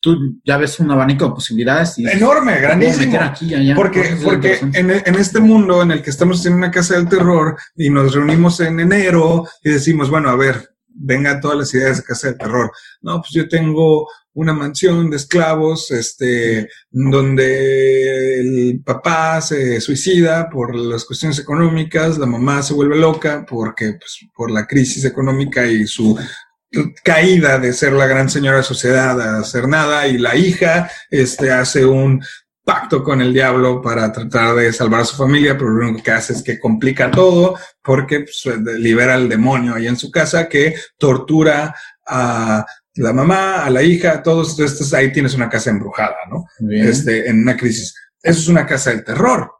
tú ya ves un abanico de posibilidades y enorme, ¿cómo grandísimo. meter aquí, allá? Porque, porque en, en este mundo en el que estamos en una casa del terror y nos reunimos en enero y decimos, bueno, a ver, venga todas las ideas de casa del terror. No, pues yo tengo una mansión de esclavos, este, donde el papá se suicida por las cuestiones económicas, la mamá se vuelve loca porque, pues, por la crisis económica y su caída de ser la gran señora de sociedad a hacer nada y la hija, este, hace un pacto con el diablo para tratar de salvar a su familia, pero lo único que hace es que complica todo porque pues, libera al demonio ahí en su casa que tortura a la mamá, a la hija, todos. Entonces ahí tienes una casa embrujada, ¿no? Bien. Este, en una crisis. Eso es una casa del terror.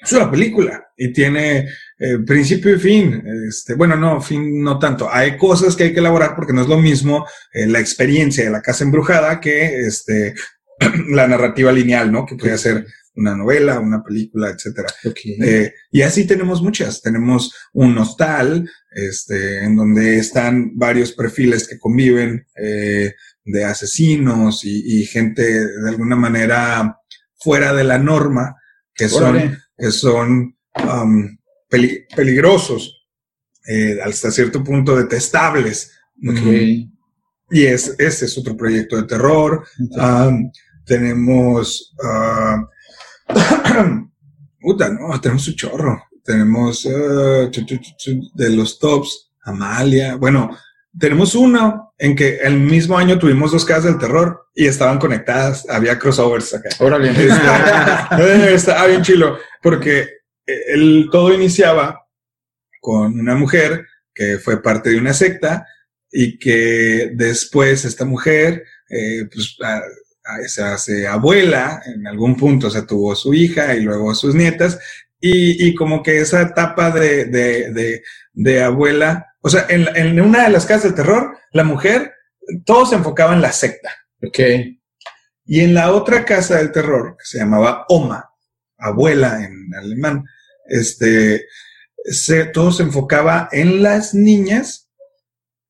Es una película y tiene eh, principio y fin. Este, bueno, no, fin no tanto. Hay cosas que hay que elaborar porque no es lo mismo eh, la experiencia de la casa embrujada que este, la narrativa lineal, ¿no? Que puede ser una novela, una película, etcétera. Eh, y así tenemos muchas. Tenemos un hostal, este, en donde están varios perfiles que conviven eh, de asesinos y, y gente de alguna manera fuera de la norma, que son, Órale. que son um, peli- peligrosos, eh, hasta cierto punto detestables. Mm, Y es, ese es otro proyecto de terror. Um, tenemos. ah, puta, no, tenemos un chorro. Tenemos ah, chu, chu, chu, chu, de los tops, Amalia. Bueno, tenemos uno en que el mismo año tuvimos dos casas del terror y estaban conectadas. Había crossovers acá. Órale. Este, estaba bien chilo, porque el, todo iniciaba con una mujer que fue parte de una secta y que después esta mujer, eh, pues, a- a- se hace abuela en algún punto, o sea, tuvo su hija y luego sus nietas, y, y como que esa etapa de, de, de, de abuela, o sea, en, en una de las casas del terror, la mujer, todo se enfocaba en la secta. ok. Y en la otra casa del terror, que se llamaba Oma, abuela en alemán, este, se, todo se enfocaba en las niñas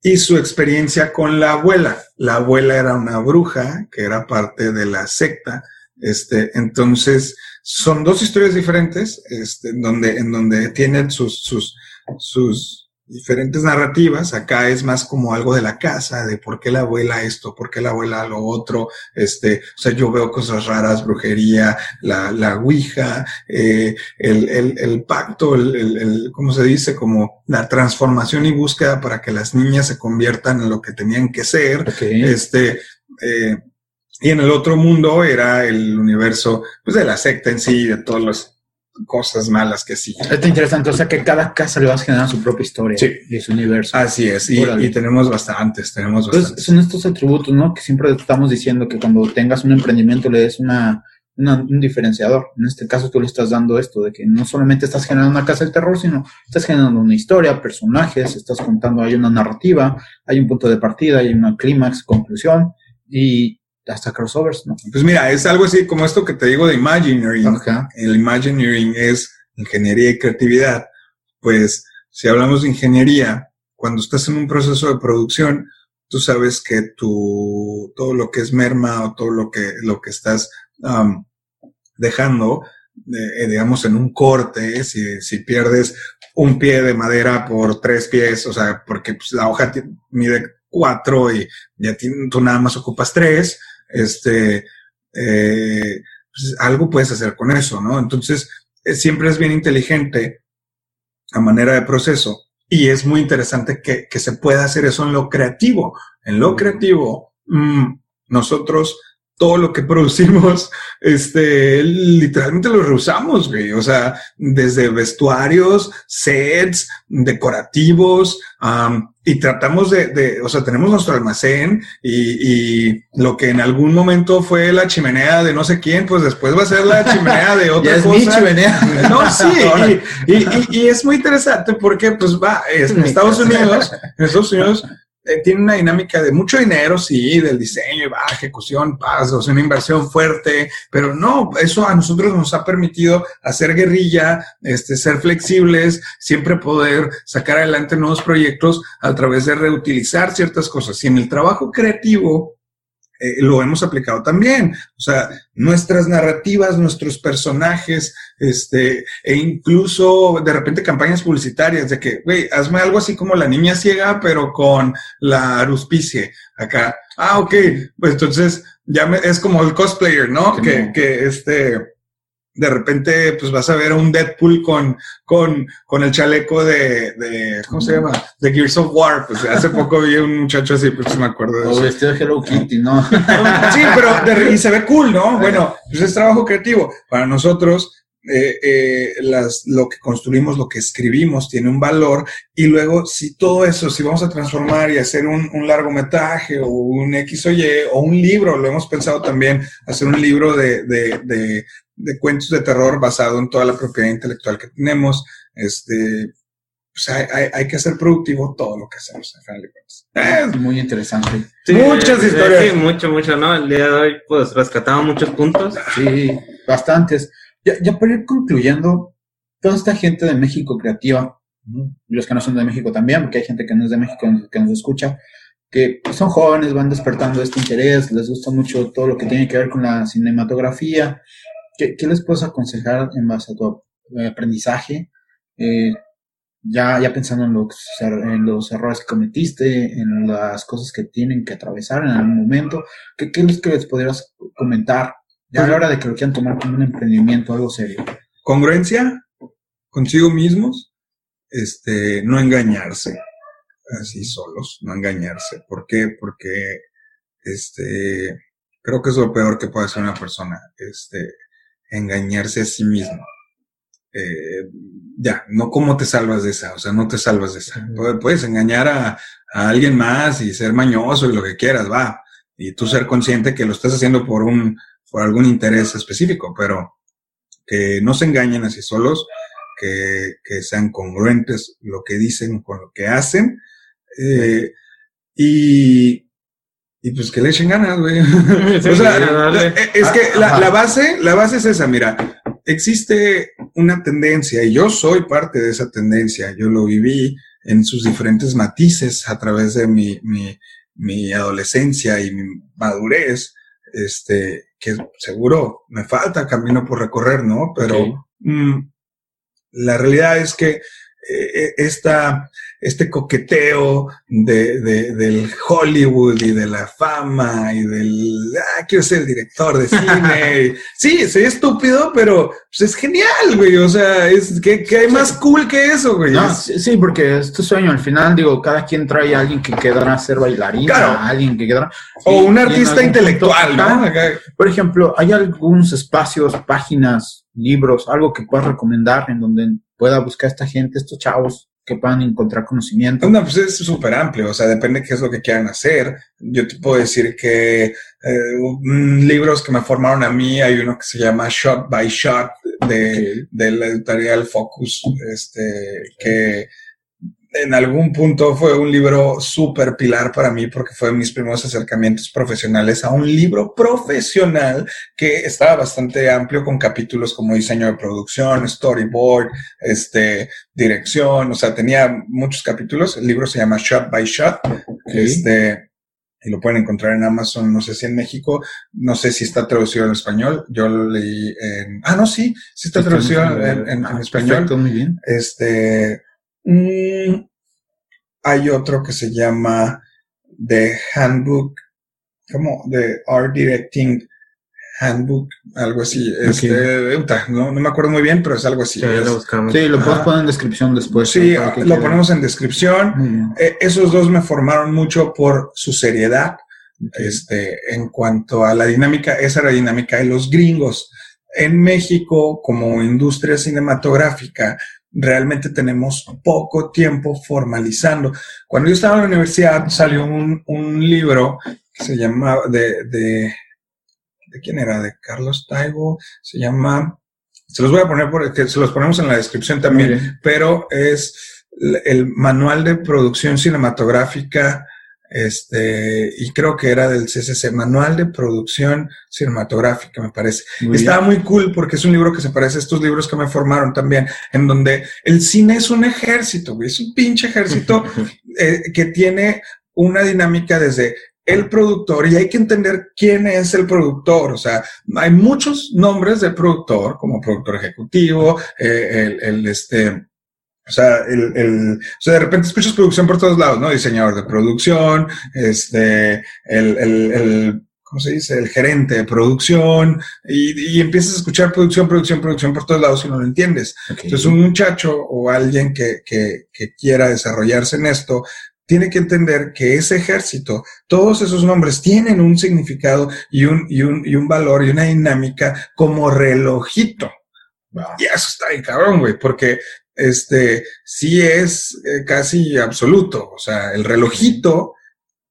y su experiencia con la abuela. La abuela era una bruja que era parte de la secta. Este, entonces, son dos historias diferentes, este, donde, en donde tienen sus, sus, sus diferentes narrativas. Acá es más como algo de la casa, de por qué la abuela esto, por qué la abuela lo otro. Este, o sea, yo veo cosas raras, brujería, la, la ouija, eh, el, el, el pacto, el, el, el, ¿cómo se dice? Como la transformación y búsqueda para que las niñas se conviertan en lo que tenían que ser. Este, eh, Y en el otro mundo era el universo, pues de la secta en sí, de todas las cosas malas que sí. Está interesante, o sea que cada casa le vas generando su propia historia Sí. y su universo. Así es, y, tenemos bastantes, tenemos Entonces, bastantes. son estos atributos, ¿no? Que siempre estamos diciendo que cuando tengas un emprendimiento le des una, una- un diferenciador. En este caso tú le estás dando esto, de que no solamente estás generando una casa del terror, sino estás generando una historia, personajes, estás contando, hay una narrativa, hay un punto de partida, hay una clímax, conclusión y hasta crossovers, ¿no? Pues mira, es algo así como esto que te digo de Imagineering. Ajá. El Imagineering es ingeniería y creatividad. Pues si hablamos de ingeniería, cuando estás en un proceso de producción, tú sabes que tu, todo lo que es merma o todo lo que, lo que estás am, dejando, eh, digamos, en un corte, si, si pierdes un pie de madera por tres pies, o sea, porque pues, la hoja mide cuatro y ya tú nada más ocupas tres, este, eh, pues, algo puedes hacer con eso, ¿no? Entonces, eh, siempre es bien inteligente a manera de proceso y es muy interesante que, que se pueda hacer eso en lo creativo. En lo creativo, mm, nosotros todo lo que producimos, este, literalmente lo reusamos, güey. O sea, desde vestuarios, sets, decorativos, y tratamos de, de, o sea, tenemos nuestro almacén y, y lo que en algún momento fue la chimenea de no sé quién, pues después va a ser la chimenea de otra Ya es cosa. mi chimenea. No, sí, y, y, y- y es muy interesante porque, pues, va, es- en Estados Unidos, en Estados Unidos eh, tiene una dinámica de mucho dinero, sí, del diseño, va, ejecución, paz, o sea, una inversión fuerte, pero no, eso a nosotros nos ha permitido hacer guerrilla, este, ser flexibles, siempre poder sacar adelante nuevos proyectos a través de reutilizar ciertas cosas. Y en el trabajo creativo, eh, lo hemos aplicado también. O sea, nuestras narrativas, nuestros personajes, este, e incluso de repente campañas publicitarias de que, güey, hazme algo así como la niña ciega, pero con la aruspicie acá. Ah, ok. Pues entonces ya me- es como el cosplayer, ¿no? Que, que este, de repente, pues vas a ver a un Deadpool con, con, con el chaleco de, de, ¿cómo se llama? De Gears of War. Pues hace poco vi a un muchacho así, pues me acuerdo de O eso. vestido de Hello Kitty, ¿no? Sí, pero de- y se ve cool, ¿no? Bueno, pues es trabajo creativo. Para nosotros, eh, eh, las, lo que construimos, lo que escribimos, tiene un valor. Y luego, si todo eso, si vamos a transformar y hacer un, un largometraje o un X o Y o un libro, lo hemos pensado también, hacer un libro de, de, de, de cuentos de terror basado en toda la propiedad intelectual que tenemos. Este, pues hay, hay, hay que hacer productivo todo lo que hacemos, al final de cuentas. Eh, Muy interesante. Muchas historias. Sí, mucho, mucho, ¿no? El día de hoy, pues, rescatamos muchos puntos. Sí, bastantes. Ya, ya para ir concluyendo, toda esta gente de México creativa, y los que no son de México también, porque hay gente que no es de México que nos escucha, que son jóvenes, van despertando este interés, les gusta mucho todo lo que tiene que ver con la cinematografía. ¿Qué, les puedes aconsejar en base a tu eh, aprendizaje? Eh, ya, ya pensando en los, er- en los errores que cometiste, en las cosas que tienen que atravesar en algún momento, ¿qué, qué les, que les podrías comentar ya a la hora de que lo quieran tomar como un emprendimiento, algo serio? congruencia consigo mismos, este, no engañarse así solos, no engañarse. ¿Por qué? Porque, este, creo que es lo peor que puede hacer una persona, este, engañarse a sí mismo. Eh, ya, no cómo te salvas de esa, o sea, no te salvas de esa. Puedes engañar a, a alguien más y ser mañoso y lo que quieras, va. Y tú ser consciente que lo estás haciendo por un, por algún interés específico, pero que no se engañen así solos, que, que sean congruentes lo que dicen con lo que hacen, eh, y, y pues que le echen ganas, güey. o sea, eh, es que la, base, la base es esa, mira, existe una tendencia, y yo soy parte de esa tendencia, yo lo viví en sus diferentes matices a través de mi, mi, mi adolescencia y mi madurez, este, que seguro me falta camino por recorrer, ¿no? Pero mm, la realidad es que eh, esta, este coqueteo de, de, del Hollywood y de la fama y del, ah, quiero ser director de cine. sí, soy estúpido, pero pues, es genial, güey. O sea, es que, hay más cool que eso, güey. sí, porque es tu sueño. Al final, digo, cada quien trae a alguien que quedará a ser bailarín, alguien que quedará. O un artista intelectual, ¿no? Por ejemplo, hay algunos espacios, páginas, libros, algo que puedas recomendar en donde pueda buscar esta gente, estos chavos que puedan encontrar conocimiento. No, pues es súper amplio, o sea, depende de qué es lo que quieran hacer. Yo te puedo decir que eh, libros que me formaron a mí, hay uno que se llama Shot by Shot de, de la editorial Focus, este, que en algún punto fue un libro súper pilar para mí porque fue mis primeros acercamientos profesionales a un libro profesional que estaba bastante amplio con capítulos como diseño de producción, storyboard, este, dirección, o sea, tenía muchos capítulos. El libro se llama Shot by Shot. Este, y lo pueden encontrar en Amazon, no sé si en México, no sé si está traducido en español. Yo lo leí en, ah, no, sí, sí está, traducido en, en, ah, español. Perfecto, muy bien. Este, Mm, hay otro que se llama The Handbook, como The Art Directing Handbook, algo así. Este, no, me acuerdo muy bien, pero es algo así. Sí, lo, buscamos. sí, lo podemos poner en descripción después. Sí, lo ponemos en descripción. Eh, esos dos me formaron mucho por su seriedad. Este, en cuanto a la dinámica, esa era la dinámica de los gringos. En México, como industria cinematográfica, realmente tenemos poco tiempo formalizando. Cuando yo estaba en la universidad salió un, un libro que se llamaba de, de, de quién era, de Carlos Taibo, se llama, se los voy a poner por, que se los ponemos en la descripción también, pero es el manual de producción cinematográfica este, y creo que era del CCC, Manual de Producción Cinematográfica, me parece. Estaba muy cool porque es un libro que se parece a estos libros que me formaron también, en donde el cine es un ejército, güey, es un pinche ejército eh, que tiene una dinámica desde el productor y hay que entender quién es el productor. O sea, hay muchos nombres de productor, como productor ejecutivo, eh, el, el, este, o sea, el, el, o sea, de repente escuchas producción por todos lados, ¿no? Diseñador de producción, este, el, el, el ¿cómo se dice? El gerente de producción, y, y, empiezas a escuchar producción, producción, producción por todos lados y no lo entiendes. Entonces, un muchacho o alguien que, que, que quiera desarrollarse en esto, tiene que entender que ese ejército, todos esos nombres tienen un significado y un, y un, y un valor y una dinámica como relojito. Y eso está bien cabrón, güey, porque este, sí es eh, casi absoluto. O sea, el relojito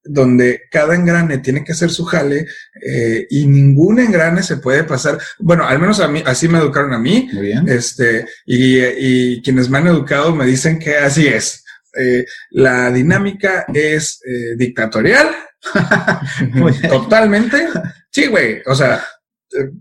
donde cada engrane tiene que hacer su jale eh, y ningún engrane se puede pasar. Bueno, al menos a mí, así me educaron a mí. Muy bien. Este, y, y quienes me han educado me dicen que así es. Eh, la dinámica es eh, dictatorial. Totalmente. Sí, güey. O sea,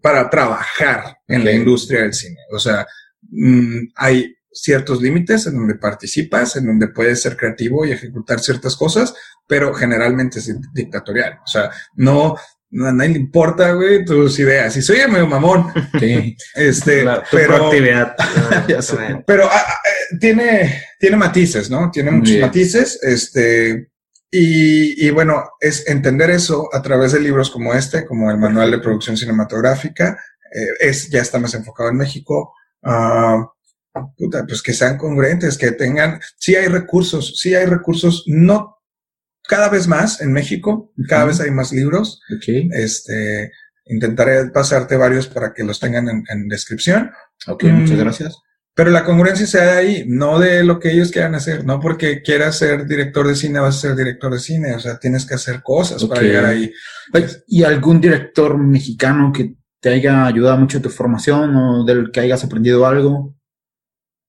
para trabajar en la industria del cine. O sea, mm, hay ciertos límites en donde participas, en donde puedes ser creativo y ejecutar ciertas cosas, pero generalmente es dictatorial. O sea, no, a nadie le importa, güey, tus ideas. Y soy medio mamón. Sí. Este, pero, actividad. pero ah, ah, eh, tiene, tiene matices, ¿no? Tiene muchos matices. Este, y, y, bueno, es entender eso a través de libros como este, como el Manual de Producción Cinematográfica. Eh, es, ya está más enfocado en México. Uh, puta, pues que sean congruentes, que tengan, sí hay recursos, sí hay recursos, no cada vez más en México, cada vez hay más libros. Este, intentaré pasarte varios para que los tengan en, descripción. Ok, muchas mm, gracias. Pero la congruencia se da ahí, no de lo que ellos quieran hacer, no porque quieras ser director de cine vas a ser director de cine, o sea, tienes que hacer cosas para llegar ahí. ¿Y algún director mexicano que te haya ayudado mucho en tu formación o del que hayas aprendido algo?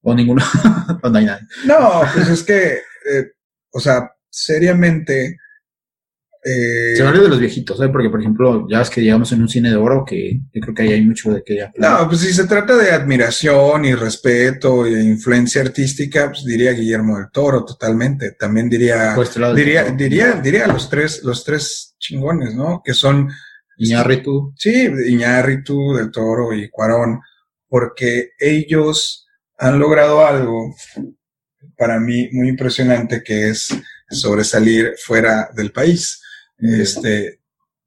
¿O ninguno? no hay nadie. No, pues es que, eh, o sea, seriamente. Eh, Se de los viejitos, ¿eh? Porque, por ejemplo, ya es que llegamos en un cine de oro que yo creo que ahí hay mucho de que hablar. No, pues si se trata de admiración y respeto y influencia artística, pues diría Guillermo del Toro totalmente. También diría, pues diría, diría, diría los tres, los tres chingones, ¿no? Que son Iñárritu. Sí, Iñárritu, del Toro y Cuarón, porque ellos han logrado algo para mí muy impresionante que es sobresalir fuera del país. Este,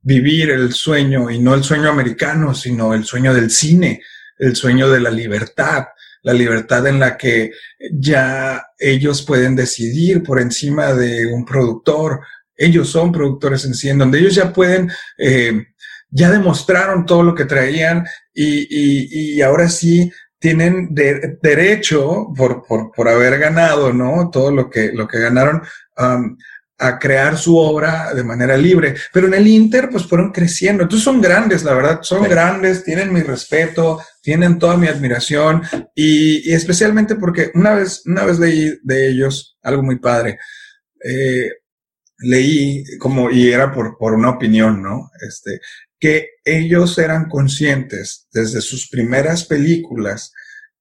vivir el sueño y no el sueño americano, sino el sueño del cine, el sueño de la libertad, la libertad en la que ya ellos pueden decidir por encima de un productor. Ellos son productores en sí, en donde ellos ya pueden, eh, ya demostraron todo lo que traían y, y, ahora sí tienen derecho por, por, por, haber ganado, ¿no? Todo lo que, lo que ganaron. Um, a crear su obra de manera libre. Pero en el Inter, pues fueron creciendo. Entonces son grandes, la verdad, son grandes, tienen mi respeto, tienen toda mi admiración y, especialmente porque una vez, una vez leí de ellos algo muy padre. Eh, leí como, y era por, por una opinión, ¿no? Este, que ellos eran conscientes desde sus primeras películas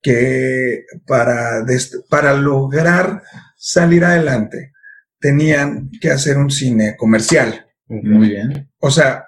que para, para lograr salir adelante, tenían que hacer un cine comercial. Muy bien. O sea,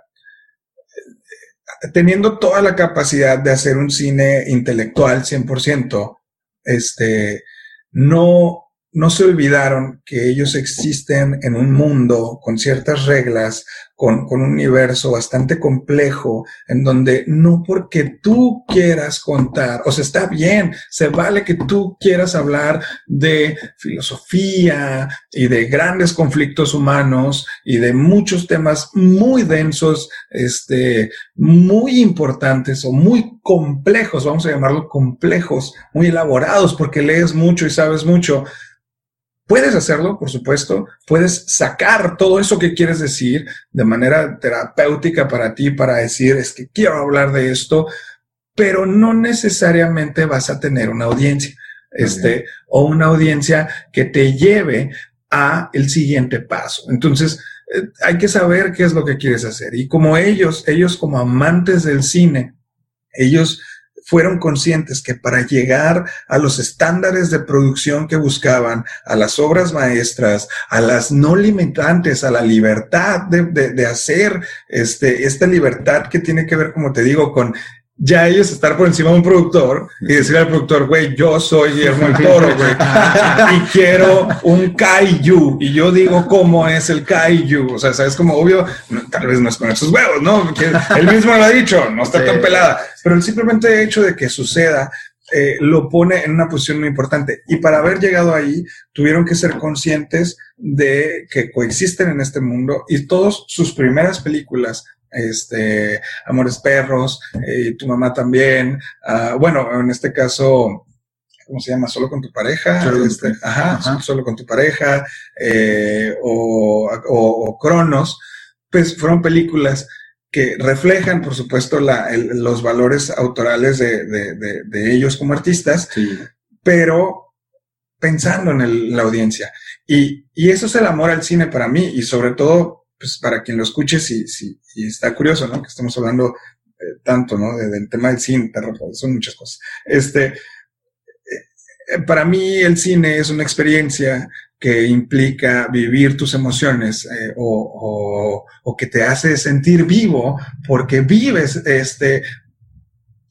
teniendo toda la capacidad de hacer un cine intelectual 100%, este, no, no se olvidaron que ellos existen en un mundo con ciertas reglas, con, con, un universo bastante complejo, en donde no porque tú quieras contar, o sea, está bien, se vale que tú quieras hablar de filosofía y de grandes conflictos humanos y de muchos temas muy densos, este, muy importantes o muy complejos, vamos a llamarlo complejos, muy elaborados, porque lees mucho y sabes mucho Puedes hacerlo, por supuesto, puedes sacar todo eso que quieres decir de manera terapéutica para ti, para decir, es que quiero hablar de esto, pero no necesariamente vas a tener una audiencia, este, o una audiencia que te lleve a el siguiente paso. Entonces, eh, hay que saber qué es lo que quieres hacer. Y como ellos, ellos como amantes del cine, ellos fueron conscientes que para llegar a los estándares de producción que buscaban, a las obras maestras, a las no limitantes, a la libertad de, de, hacer este, esta libertad que tiene que ver, como te digo, con ya ellos estar por encima de un productor y decirle al productor, güey, yo soy Guillermo el Toro, güey, y quiero un kaiju. Y yo digo, ¿cómo es el kaiju? O sea, sabes como obvio, tal vez no es con esos huevos, ¿no? él mismo lo ha dicho, no está tan pelada. Pero el simplemente hecho de que suceda eh, lo pone en una posición muy importante. Y para haber llegado ahí, tuvieron que ser conscientes de que coexisten en este mundo y todas sus primeras películas este, Amores Perros, y tu mamá también. Uh, bueno, en este caso, ¿cómo se llama? Solo con tu pareja. Solo, este, ajá, solo con tu pareja. Eh, o, o, Cronos. Pues fueron películas que reflejan, por supuesto, la, el, los valores autorales de, de, de, de ellos como artistas, sí. pero pensando en el, la audiencia. Y, y eso es el amor al cine para mí, y sobre todo pues para quien lo escuche, si, si, si está curioso, ¿no? Que estamos hablando eh, tanto, ¿no? del tema del cine, son muchas cosas. Este, eh, eh, para mí el cine es una experiencia que implica vivir tus emociones o, o, que te hace sentir vivo porque vives este,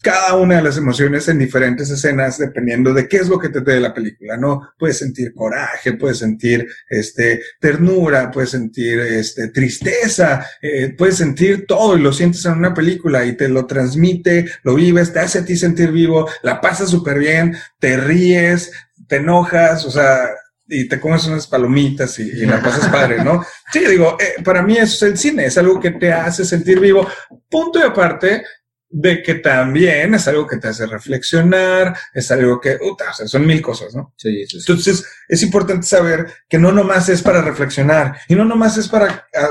cada una de las emociones en diferentes escenas dependiendo de qué es lo que te dé la película, ¿no? Puedes sentir coraje, puedes sentir este, ternura, puedes sentir este, tristeza, eh, puedes sentir todo y lo sientes en una película y te lo transmite, lo vives, te hace a ti sentir vivo, la pasas súper bien, te ríes, te enojas, o sea, y te comes unas palomitas y, la pasas padre, ¿no? Sí, digo, eh, para mí eso es el cine, es algo que te hace sentir vivo. Punto y aparte, de que también es algo que te hace reflexionar, es algo que, o sea, son mil cosas, ¿no? Sí, sí, sí. Entonces, es importante saber que no nomás es para reflexionar y no nomás es para ah,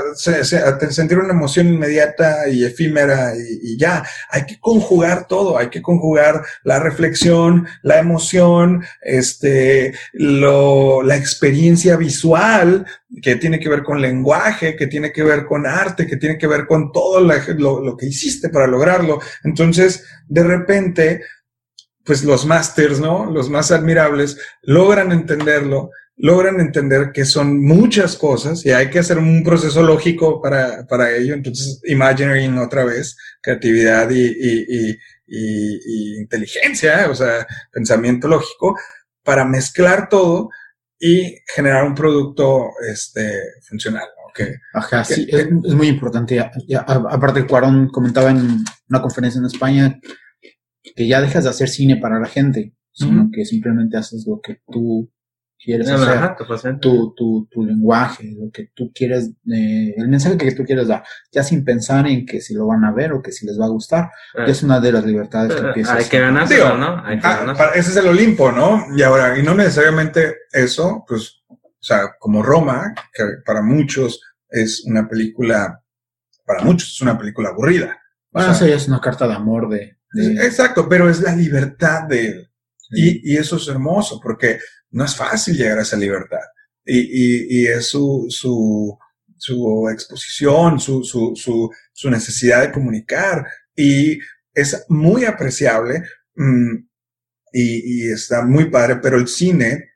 sentir una emoción inmediata y efímera y, ya. Hay que conjugar todo, hay que conjugar la reflexión, la emoción, este, lo, la experiencia visual que tiene que ver con lenguaje, que tiene que ver con arte, que tiene que ver con todo lo, que hiciste para lograrlo. Entonces, de repente, pues los masters, ¿no? Los más admirables logran entenderlo, logran entender que son muchas cosas y hay que hacer un proceso lógico para, para ello. Entonces, imagining otra vez, creatividad y, y, y, inteligencia, o sea, pensamiento lógico, para mezclar todo y generar un producto este, funcional. Okay. Ajá, sí, es, es, muy importante. Ya, aparte, Cuarón comentaba en una conferencia en España que ya dejas de hacer cine para la gente, sino que simplemente haces lo que tú quieres hacer, tu, tu, tu, lenguaje, lo que tú quieres, eh, el mensaje que tú quieres dar, ya sin pensar en que si lo van a ver o que si les va a gustar, eh. es una de las libertades que eh, empiezas. Hay que ganarse, ¿no? Hay que ah, ese es el Olimpo, ¿no? Y ahora, y no necesariamente eso, pues, o sea, como Roma, que para muchos es una película, para muchos es una película aburrida. Bueno, o sea, es una carta de amor de, Exacto, pero es la libertad de él. Y, y, eso es hermoso, porque no es fácil llegar a esa libertad. Y, y, y es su, su, su exposición, su, su, su, necesidad de comunicar. Y es muy apreciable mm, y, y, está muy padre, pero el cine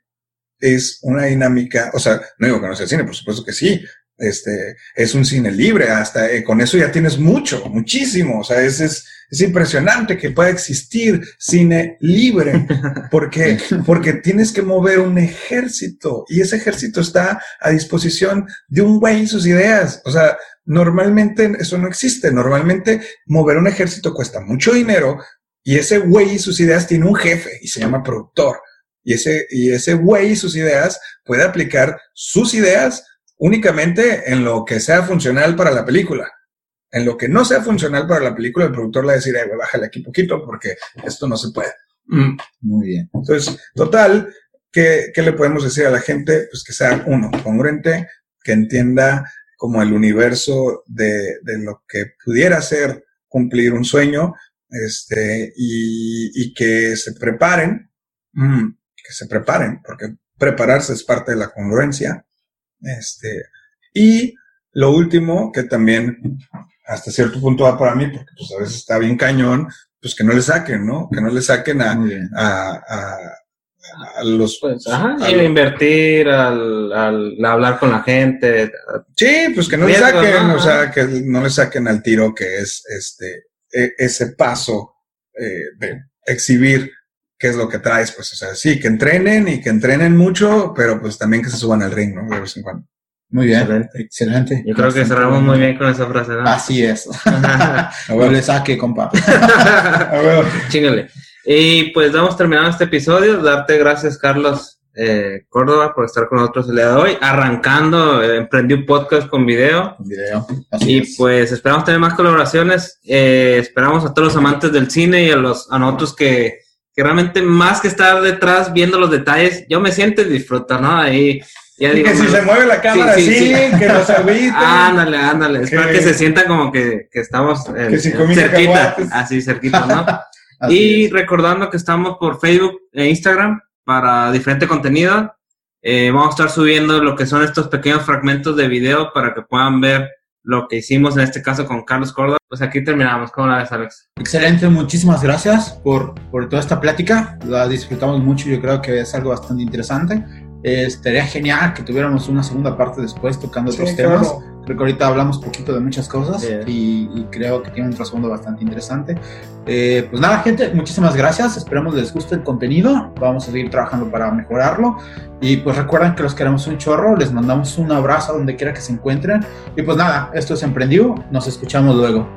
es una dinámica, o sea, no digo que no sea cine, por supuesto que sí, este, es un cine libre, hasta eh, con eso ya tienes mucho, muchísimo, o sea, es, es, es impresionante que pueda existir cine libre, porque, porque tienes que mover un ejército y ese ejército está a disposición de un güey y sus ideas. O sea, normalmente eso no existe. Normalmente mover un ejército cuesta mucho dinero y ese güey y sus ideas tiene un jefe y se llama productor. Y ese, y ese güey y sus ideas puede aplicar sus ideas únicamente en lo que sea funcional para la película. En lo que no sea funcional para la película, el productor le va a decir, bájale aquí poquito porque esto no se puede. Mm. Muy bien. Entonces, total, ¿qué, ¿qué, le podemos decir a la gente? Pues que sea uno, congruente, que entienda como el universo de, de lo que pudiera ser cumplir un sueño, este, y, y que se preparen, mm, que se preparen, porque prepararse es parte de la congruencia, este, y lo último, que también hasta cierto punto va para mí, porque pues a veces está bien cañón, pues que no le saquen, ¿no? Que no le saquen a, a, a, los... Pues, ajá, a invertir, al, al, hablar con la gente. Sí, pues que no le saquen, o sea, que no le saquen al tiro que es este, e, ese paso eh, de exhibir qué es lo que traes, pues, o sea, sí, que entrenen y que entrenen mucho, pero pues también que se suban al ring, ¿no? De vez en cuando. Muy bien, excelente. excelente. Yo creo que cerramos muy bien con esa frase. ¿no? Así es. no le saque, compa. Chingale. Y pues damos terminado este episodio. Darte gracias, Carlos eh, Córdoba, por estar con nosotros el día de hoy. Arrancando, eh, emprendí un podcast con video. video. y pues esperamos tener más colaboraciones. Eh, esperamos a todos los amantes del cine y a los a nosotros que, que realmente más que estar detrás viendo los detalles, yo me siento y disfruto, ¿no? Ahí y que si se mueve la cámara sí, sí, que nos agüiten. ándale, ándale. Es para que se sienta como que, que estamos que si cerquita, así cerquita, ¿no? y recordando que estamos por Facebook e Instagram para diferente contenido. Eh, vamos a estar subiendo lo que son estos pequeños fragmentos de video para que puedan ver lo que hicimos en este caso con Carlos Córdoba. Pues aquí terminamos. ¿Cómo la ves, Alex? Excelente, muchísimas gracias por, por toda esta plática. La disfrutamos mucho, yo creo que es algo bastante interesante. Eh, estaría genial que tuviéramos una segunda parte después tocando otros temas. Creo que ahorita hablamos poquito de muchas cosas y, creo que tiene un trasfondo bastante interesante. Eh, pues nada, gente, muchísimas gracias. Esperamos les guste el contenido. Vamos a seguir trabajando para mejorarlo. Y pues recuerden que los queremos un chorro. Les mandamos un abrazo donde quiera que se encuentren. Y pues nada, esto es Emprendido. Nos escuchamos luego.